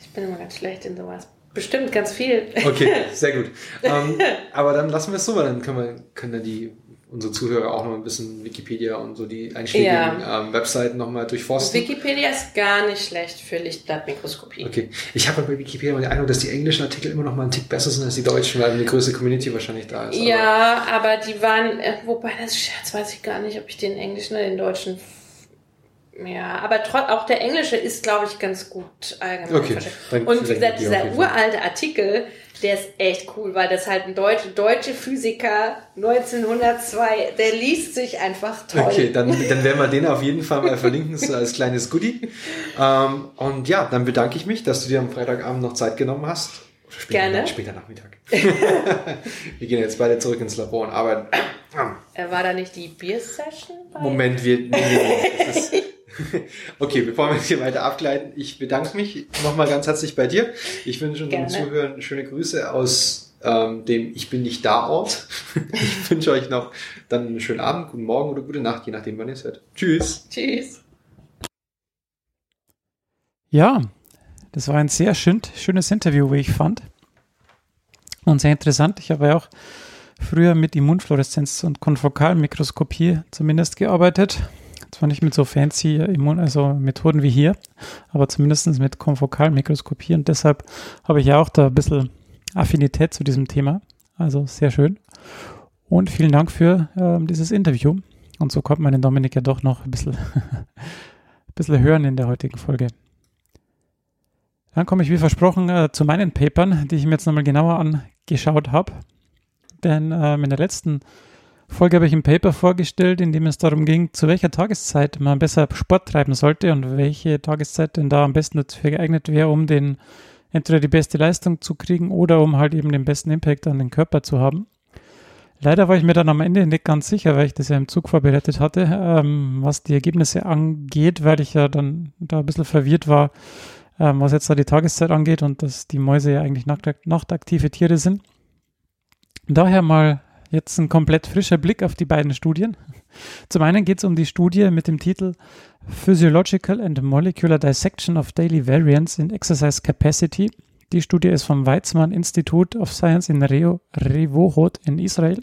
S5: Ich bin immer ganz schlecht in sowas. Bestimmt ganz viel.
S4: Okay, sehr gut. Ähm, aber dann lassen wir es so, weil dann können wir, können dann die, unsere Zuhörer auch noch ein bisschen Wikipedia und so die einschlägigen ähm, Webseiten nochmal durchforsten.
S5: Wikipedia ist gar nicht schlecht für Lichtblattmikroskopie.
S4: Okay. Ich habe bei Wikipedia mal den Eindruck, dass die englischen Artikel immer noch mal einen Tick besser sind als die deutschen, weil eine größere Community wahrscheinlich da ist.
S5: Ja, aber die waren, äh, wobei das Scherz weiß ich gar nicht, ob ich den englischen oder den deutschen. Ja, aber trotz, auch der englische ist, glaube ich, ganz gut allgemein
S4: Okay,
S5: Und wie gesagt, dieser uralte Artikel, der ist echt cool, weil das halt ein deutsche, deutsche Physiker 1902, der liest sich einfach toll.
S4: Okay, dann, dann werden wir den auf jeden Fall mal verlinken, so als kleines Goodie. Ähm, und ja, dann bedanke ich mich, dass du dir am Freitagabend noch Zeit genommen hast. Später,
S5: Gerne.
S4: Später Nachmittag. wir gehen jetzt beide zurück ins Labor und arbeiten.
S5: Äh, War da nicht die Bier-Session?
S4: Moment, wir. Nee, nee, nee, okay, bevor wir jetzt hier weiter abgleiten, ich bedanke mich nochmal ganz herzlich bei dir. Ich wünsche unseren. Zuhörern schöne Grüße aus ähm, dem Ich bin nicht da Ort. Ich wünsche euch noch dann einen schönen Abend, guten Morgen oder gute Nacht, je nachdem, wann ihr es hört. Tschüss.
S5: Tschüss.
S1: Ja, das war ein sehr schön, schönes Interview, wie ich fand. Und sehr interessant. Ich habe ja auch früher mit Immunfluoreszenz und Konfokalmikroskopie zumindest gearbeitet. Zwar nicht mit so fancy Immun also Methoden wie hier, aber zumindest mit Konfokalmikroskopie. Und deshalb habe ich ja auch da ein bisschen Affinität zu diesem Thema. Also sehr schön. Und vielen Dank für ähm, dieses Interview. Und so konnte man Dominik ja doch noch ein bisschen, ein bisschen hören in der heutigen Folge. Dann komme ich wie versprochen äh, zu meinen Papern, die ich mir jetzt nochmal genauer angeschaut habe. Denn ähm, in der letzten Folge habe ich ein Paper vorgestellt, in dem es darum ging, zu welcher Tageszeit man besser Sport treiben sollte und welche Tageszeit denn da am besten dafür geeignet wäre, um den entweder die beste Leistung zu kriegen oder um halt eben den besten Impact an den Körper zu haben. Leider war ich mir dann am Ende nicht ganz sicher, weil ich das ja im Zug vorbereitet hatte, ähm, was die Ergebnisse angeht, weil ich ja dann da ein bisschen verwirrt war, ähm, was jetzt da die Tageszeit angeht und dass die Mäuse ja eigentlich nacht nachtaktive Tiere sind. Daher mal jetzt ein komplett frischer Blick auf die beiden Studien. Zum einen geht es um die Studie mit dem Titel Physiological and Molecular Dissection of Daily Variance in Exercise Capacity. Die Studie ist vom Weizmann Institute of Science in Reo, Revohot in Israel.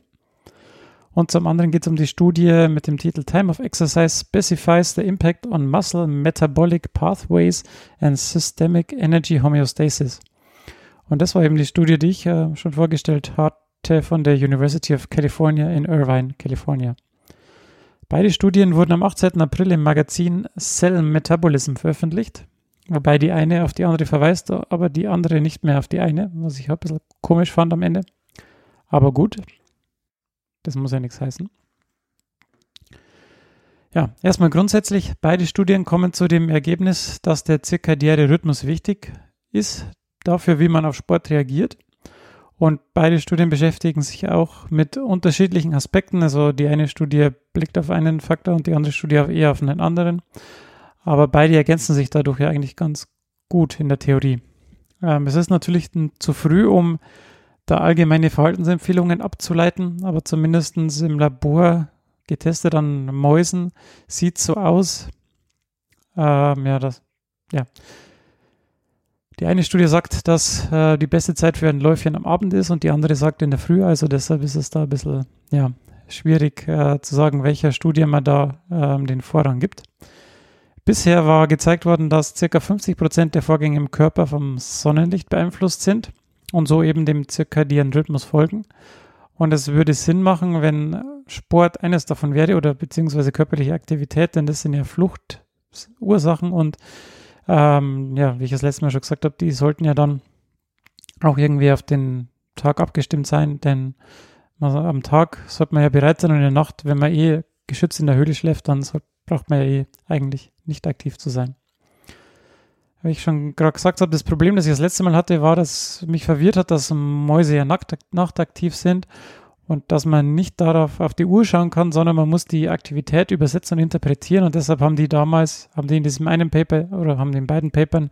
S1: Und zum anderen geht es um die Studie mit dem Titel Time of Exercise Specifies the Impact on Muscle Metabolic Pathways and Systemic Energy Homeostasis. Und das war eben die Studie, die ich äh, schon vorgestellt hatte Leute von der University of California in Irvine, California. Beide Studien wurden am 18. April im Magazin Cell Metabolism veröffentlicht, wobei die eine auf die andere verweist, aber die andere nicht mehr auf die eine, was ich ein bisschen komisch fand am Ende. Aber gut, das muss ja nichts heißen. Ja, erstmal grundsätzlich, beide Studien kommen zu dem Ergebnis, dass der zirkadiäre Rhythmus wichtig ist dafür, wie man auf Sport reagiert. Und beide Studien beschäftigen sich auch mit unterschiedlichen Aspekten. Also die eine Studie blickt auf einen Faktor und die andere Studie eher auf einen anderen. Aber beide ergänzen sich dadurch ja eigentlich ganz gut in der Theorie. Ähm, es ist natürlich zu früh, um da allgemeine Verhaltensempfehlungen abzuleiten, aber zumindest im Labor getestet an Mäusen sieht so aus. Ähm, ja, das, ja. Die eine Studie sagt, dass äh, die beste Zeit für ein Läufchen am Abend ist und die andere sagt in der Früh. Also deshalb ist es da ein bisschen ja, schwierig äh, zu sagen, welcher Studie man da ähm, den Vorrang gibt. Bisher war gezeigt worden, dass ca. 50 Prozent der Vorgänge im Körper vom Sonnenlicht beeinflusst sind und so eben dem zirkadieren Rhythmus folgen. Und es würde Sinn machen, wenn Sport eines davon wäre oder beziehungsweise körperliche Aktivität, denn das sind ja Fluchtursachen und ähm, ja, wie ich das letzte Mal schon gesagt habe, die sollten ja dann auch irgendwie auf den Tag abgestimmt sein, denn also am Tag sollte man ja bereit sein und in der Nacht, wenn man eh geschützt in der Höhle schläft, dann soll, braucht man ja eh eigentlich nicht aktiv zu sein. Wie ich schon gerade gesagt habe, das Problem, das ich das letzte Mal hatte, war, dass mich verwirrt hat, dass Mäuse ja nachtaktiv sind und dass man nicht darauf auf die Uhr schauen kann, sondern man muss die Aktivität übersetzen und interpretieren und deshalb haben die damals, haben die in diesem einen Paper oder haben in beiden Papern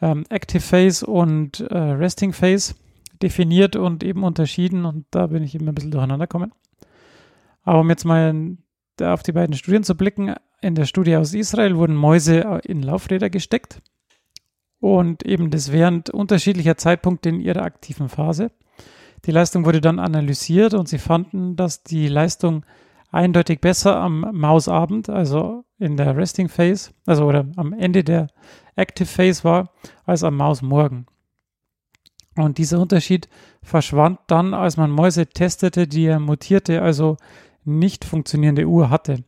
S1: ähm, Active Phase und äh, Resting Phase definiert und eben unterschieden und da bin ich eben ein bisschen durcheinander gekommen. Aber um jetzt mal auf die beiden Studien zu blicken, in der Studie aus Israel wurden Mäuse in Laufräder gesteckt und eben das während unterschiedlicher Zeitpunkte in ihrer aktiven Phase. Die Leistung wurde dann analysiert und sie fanden, dass die Leistung eindeutig besser am Mausabend, also in der Resting Phase, also oder am Ende der Active Phase war, als am Mausmorgen. Und dieser Unterschied verschwand dann, als man Mäuse testete, die eine mutierte, also nicht funktionierende Uhr hatte,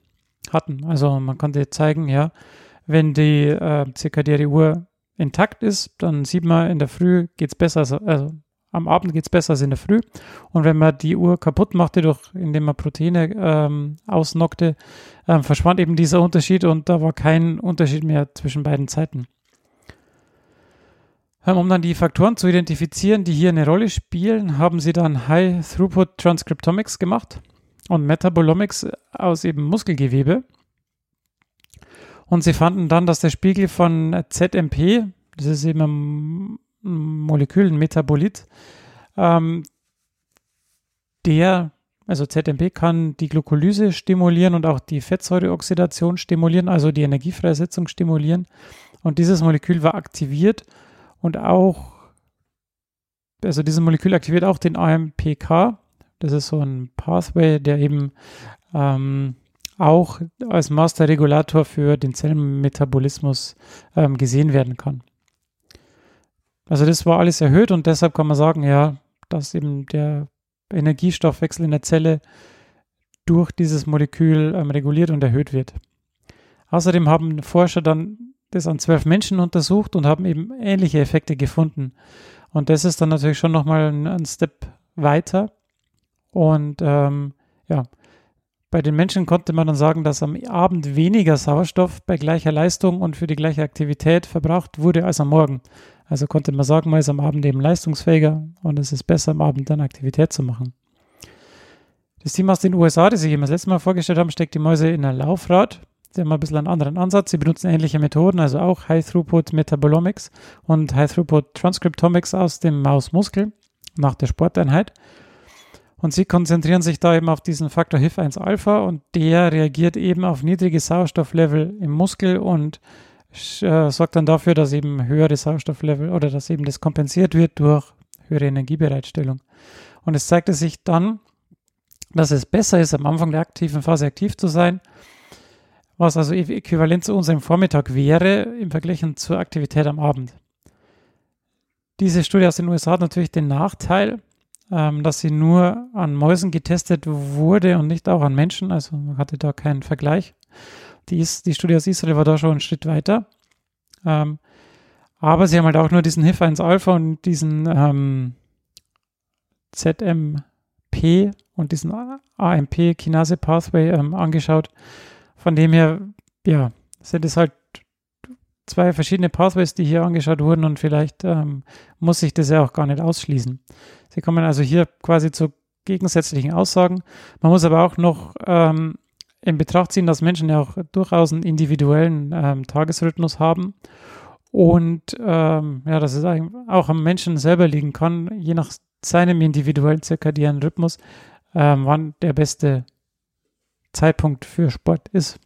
S1: hatten. Also man konnte zeigen, ja, wenn die äh, zirkadiäre Uhr intakt ist, dann sieht man in der Früh geht es besser, also am Abend geht es besser als in der Früh. Und wenn man die Uhr kaputt machte, durch, indem man Proteine ähm, ausnockte, ähm, verschwand eben dieser Unterschied und da war kein Unterschied mehr zwischen beiden Zeiten. Ähm, um dann die Faktoren zu identifizieren, die hier eine Rolle spielen, haben sie dann High Throughput Transcriptomics gemacht und Metabolomics aus eben Muskelgewebe. Und sie fanden dann, dass der Spiegel von ZMP, das ist eben ein Molekül, ein Metabolit, ähm, der, also ZMP kann die Glucolyse stimulieren und auch die Fettsäureoxidation stimulieren, also die Energiefreisetzung stimulieren. Und dieses Molekül war aktiviert und auch, also dieses Molekül aktiviert auch den AMPK. Das ist so ein Pathway, der eben ähm, auch als Masterregulator für den Zellmetabolismus ähm, gesehen werden kann. Also das war alles erhöht und deshalb kann man sagen, ja, dass eben der Energiestoffwechsel in der Zelle durch dieses Molekül ähm, reguliert und erhöht wird. Außerdem haben Forscher dann das an zwölf Menschen untersucht und haben eben ähnliche Effekte gefunden. Und das ist dann natürlich schon nochmal ein, ein Step weiter. Und ähm, ja, bei den Menschen konnte man dann sagen, dass am Abend weniger Sauerstoff bei gleicher Leistung und für die gleiche Aktivität verbraucht wurde als am Morgen. Also konnte man sagen, man ist am Abend eben leistungsfähiger und es ist besser, am Abend dann Aktivität zu machen. Das Team aus den USA, das ich eben das letzte Mal vorgestellt habe, steckt die Mäuse in ein Laufrad. Sie haben ein bisschen einen anderen Ansatz. Sie benutzen ähnliche Methoden, also auch High-Throughput Metabolomics und High-Throughput Transcriptomics aus dem Mausmuskel nach der Sporteinheit. Und sie konzentrieren sich da eben auf diesen Faktor HIF1-Alpha und der reagiert eben auf niedrige Sauerstofflevel im Muskel und äh, sorgt dann dafür, dass eben höhere Sauerstofflevel oder dass eben das kompensiert wird durch höhere Energiebereitstellung. Und es zeigte sich dann, dass es besser ist, am Anfang der aktiven Phase aktiv zu sein, was also äquivalent zu unserem Vormittag wäre im Vergleich zur Aktivität am Abend. Diese Studie aus den USA hat natürlich den Nachteil, ähm, dass sie nur an Mäusen getestet wurde und nicht auch an Menschen. Also man hatte da keinen Vergleich. Die, ist, die Studie aus Israel war da schon einen Schritt weiter. Ähm, aber sie haben halt auch nur diesen HIF1-Alpha und diesen ähm, ZMP und diesen AMP-Kinase-Pathway ähm, angeschaut. Von dem her, ja, sind es halt zwei verschiedene Pathways, die hier angeschaut wurden und vielleicht ähm, muss sich das ja auch gar nicht ausschließen. Sie kommen also hier quasi zu gegensätzlichen Aussagen. Man muss aber auch noch ähm, in Betracht ziehen, dass Menschen ja auch durchaus einen individuellen ähm, Tagesrhythmus haben und ähm, ja, dass es auch am Menschen selber liegen kann, je nach seinem individuellen zirkadianen Rhythmus, ähm, wann der beste Zeitpunkt für Sport ist.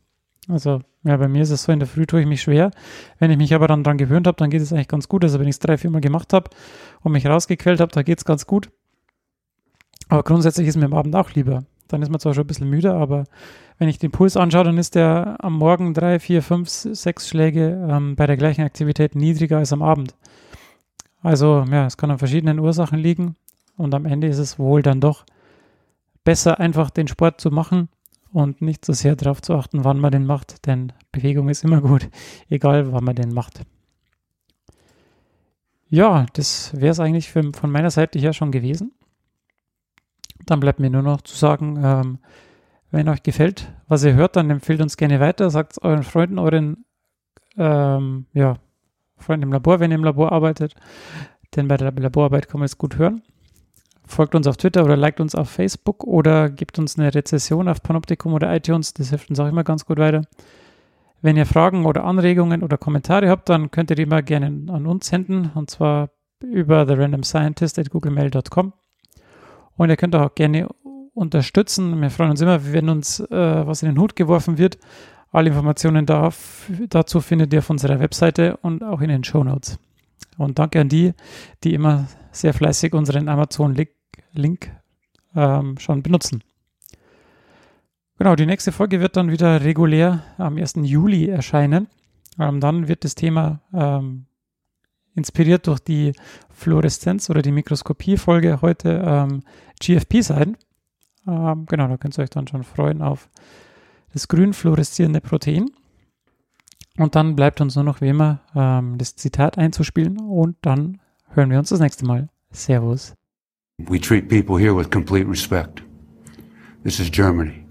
S1: Also ja, bei mir ist es so, in der Früh tue ich mich schwer. Wenn ich mich aber dann daran gewöhnt habe, dann geht es eigentlich ganz gut. Also wenn ich es drei, vier Mal gemacht habe und mich rausgequält habe, da geht es ganz gut. Aber grundsätzlich ist mir am Abend auch lieber. Dann ist man zwar schon ein bisschen müde, aber wenn ich den Puls anschaue, dann ist der am Morgen drei, vier, fünf, sechs Schläge ähm, bei der gleichen Aktivität niedriger als am Abend. Also ja, es kann an verschiedenen Ursachen liegen und am Ende ist es wohl dann doch besser, einfach den Sport zu machen und nicht so sehr darauf zu achten, wann man den macht, denn Bewegung ist immer gut, egal wann man den macht. Ja, das wäre es eigentlich für, von meiner Seite hier schon gewesen. Dann bleibt mir nur noch zu sagen, ähm, wenn euch gefällt, was ihr hört, dann empfehlt uns gerne weiter, sagt es euren Freunden, euren ähm, ja, Freunden im Labor, wenn ihr im Labor arbeitet, denn bei der Laborarbeit kann man es gut hören folgt uns auf Twitter oder liked uns auf Facebook oder gebt uns eine Rezession auf Panoptikum oder iTunes. Das hilft uns auch immer ganz gut weiter. Wenn ihr Fragen oder Anregungen oder Kommentare habt, dann könnt ihr die mal gerne an uns senden und zwar über therandomscientist.googlemail.com. Und ihr könnt auch gerne unterstützen. Wir freuen uns immer, wenn uns äh, was in den Hut geworfen wird. Alle Informationen da, dazu findet ihr auf unserer Webseite und auch in den Show Notes. Und danke an die, die immer sehr fleißig unseren Amazon-Link Link ähm, schon benutzen. Genau, die nächste Folge wird dann wieder regulär am 1. Juli erscheinen. Ähm, dann wird das Thema ähm, inspiriert durch die Fluoreszenz oder die Mikroskopie-Folge heute ähm, GFP sein. Ähm, genau, da könnt ihr euch dann schon freuen auf das grün fluoreszierende Protein. Und dann bleibt uns nur noch wie immer ähm, das Zitat einzuspielen und dann hören wir uns das nächste Mal. Servus.
S6: We treat people here with complete respect. This is Germany.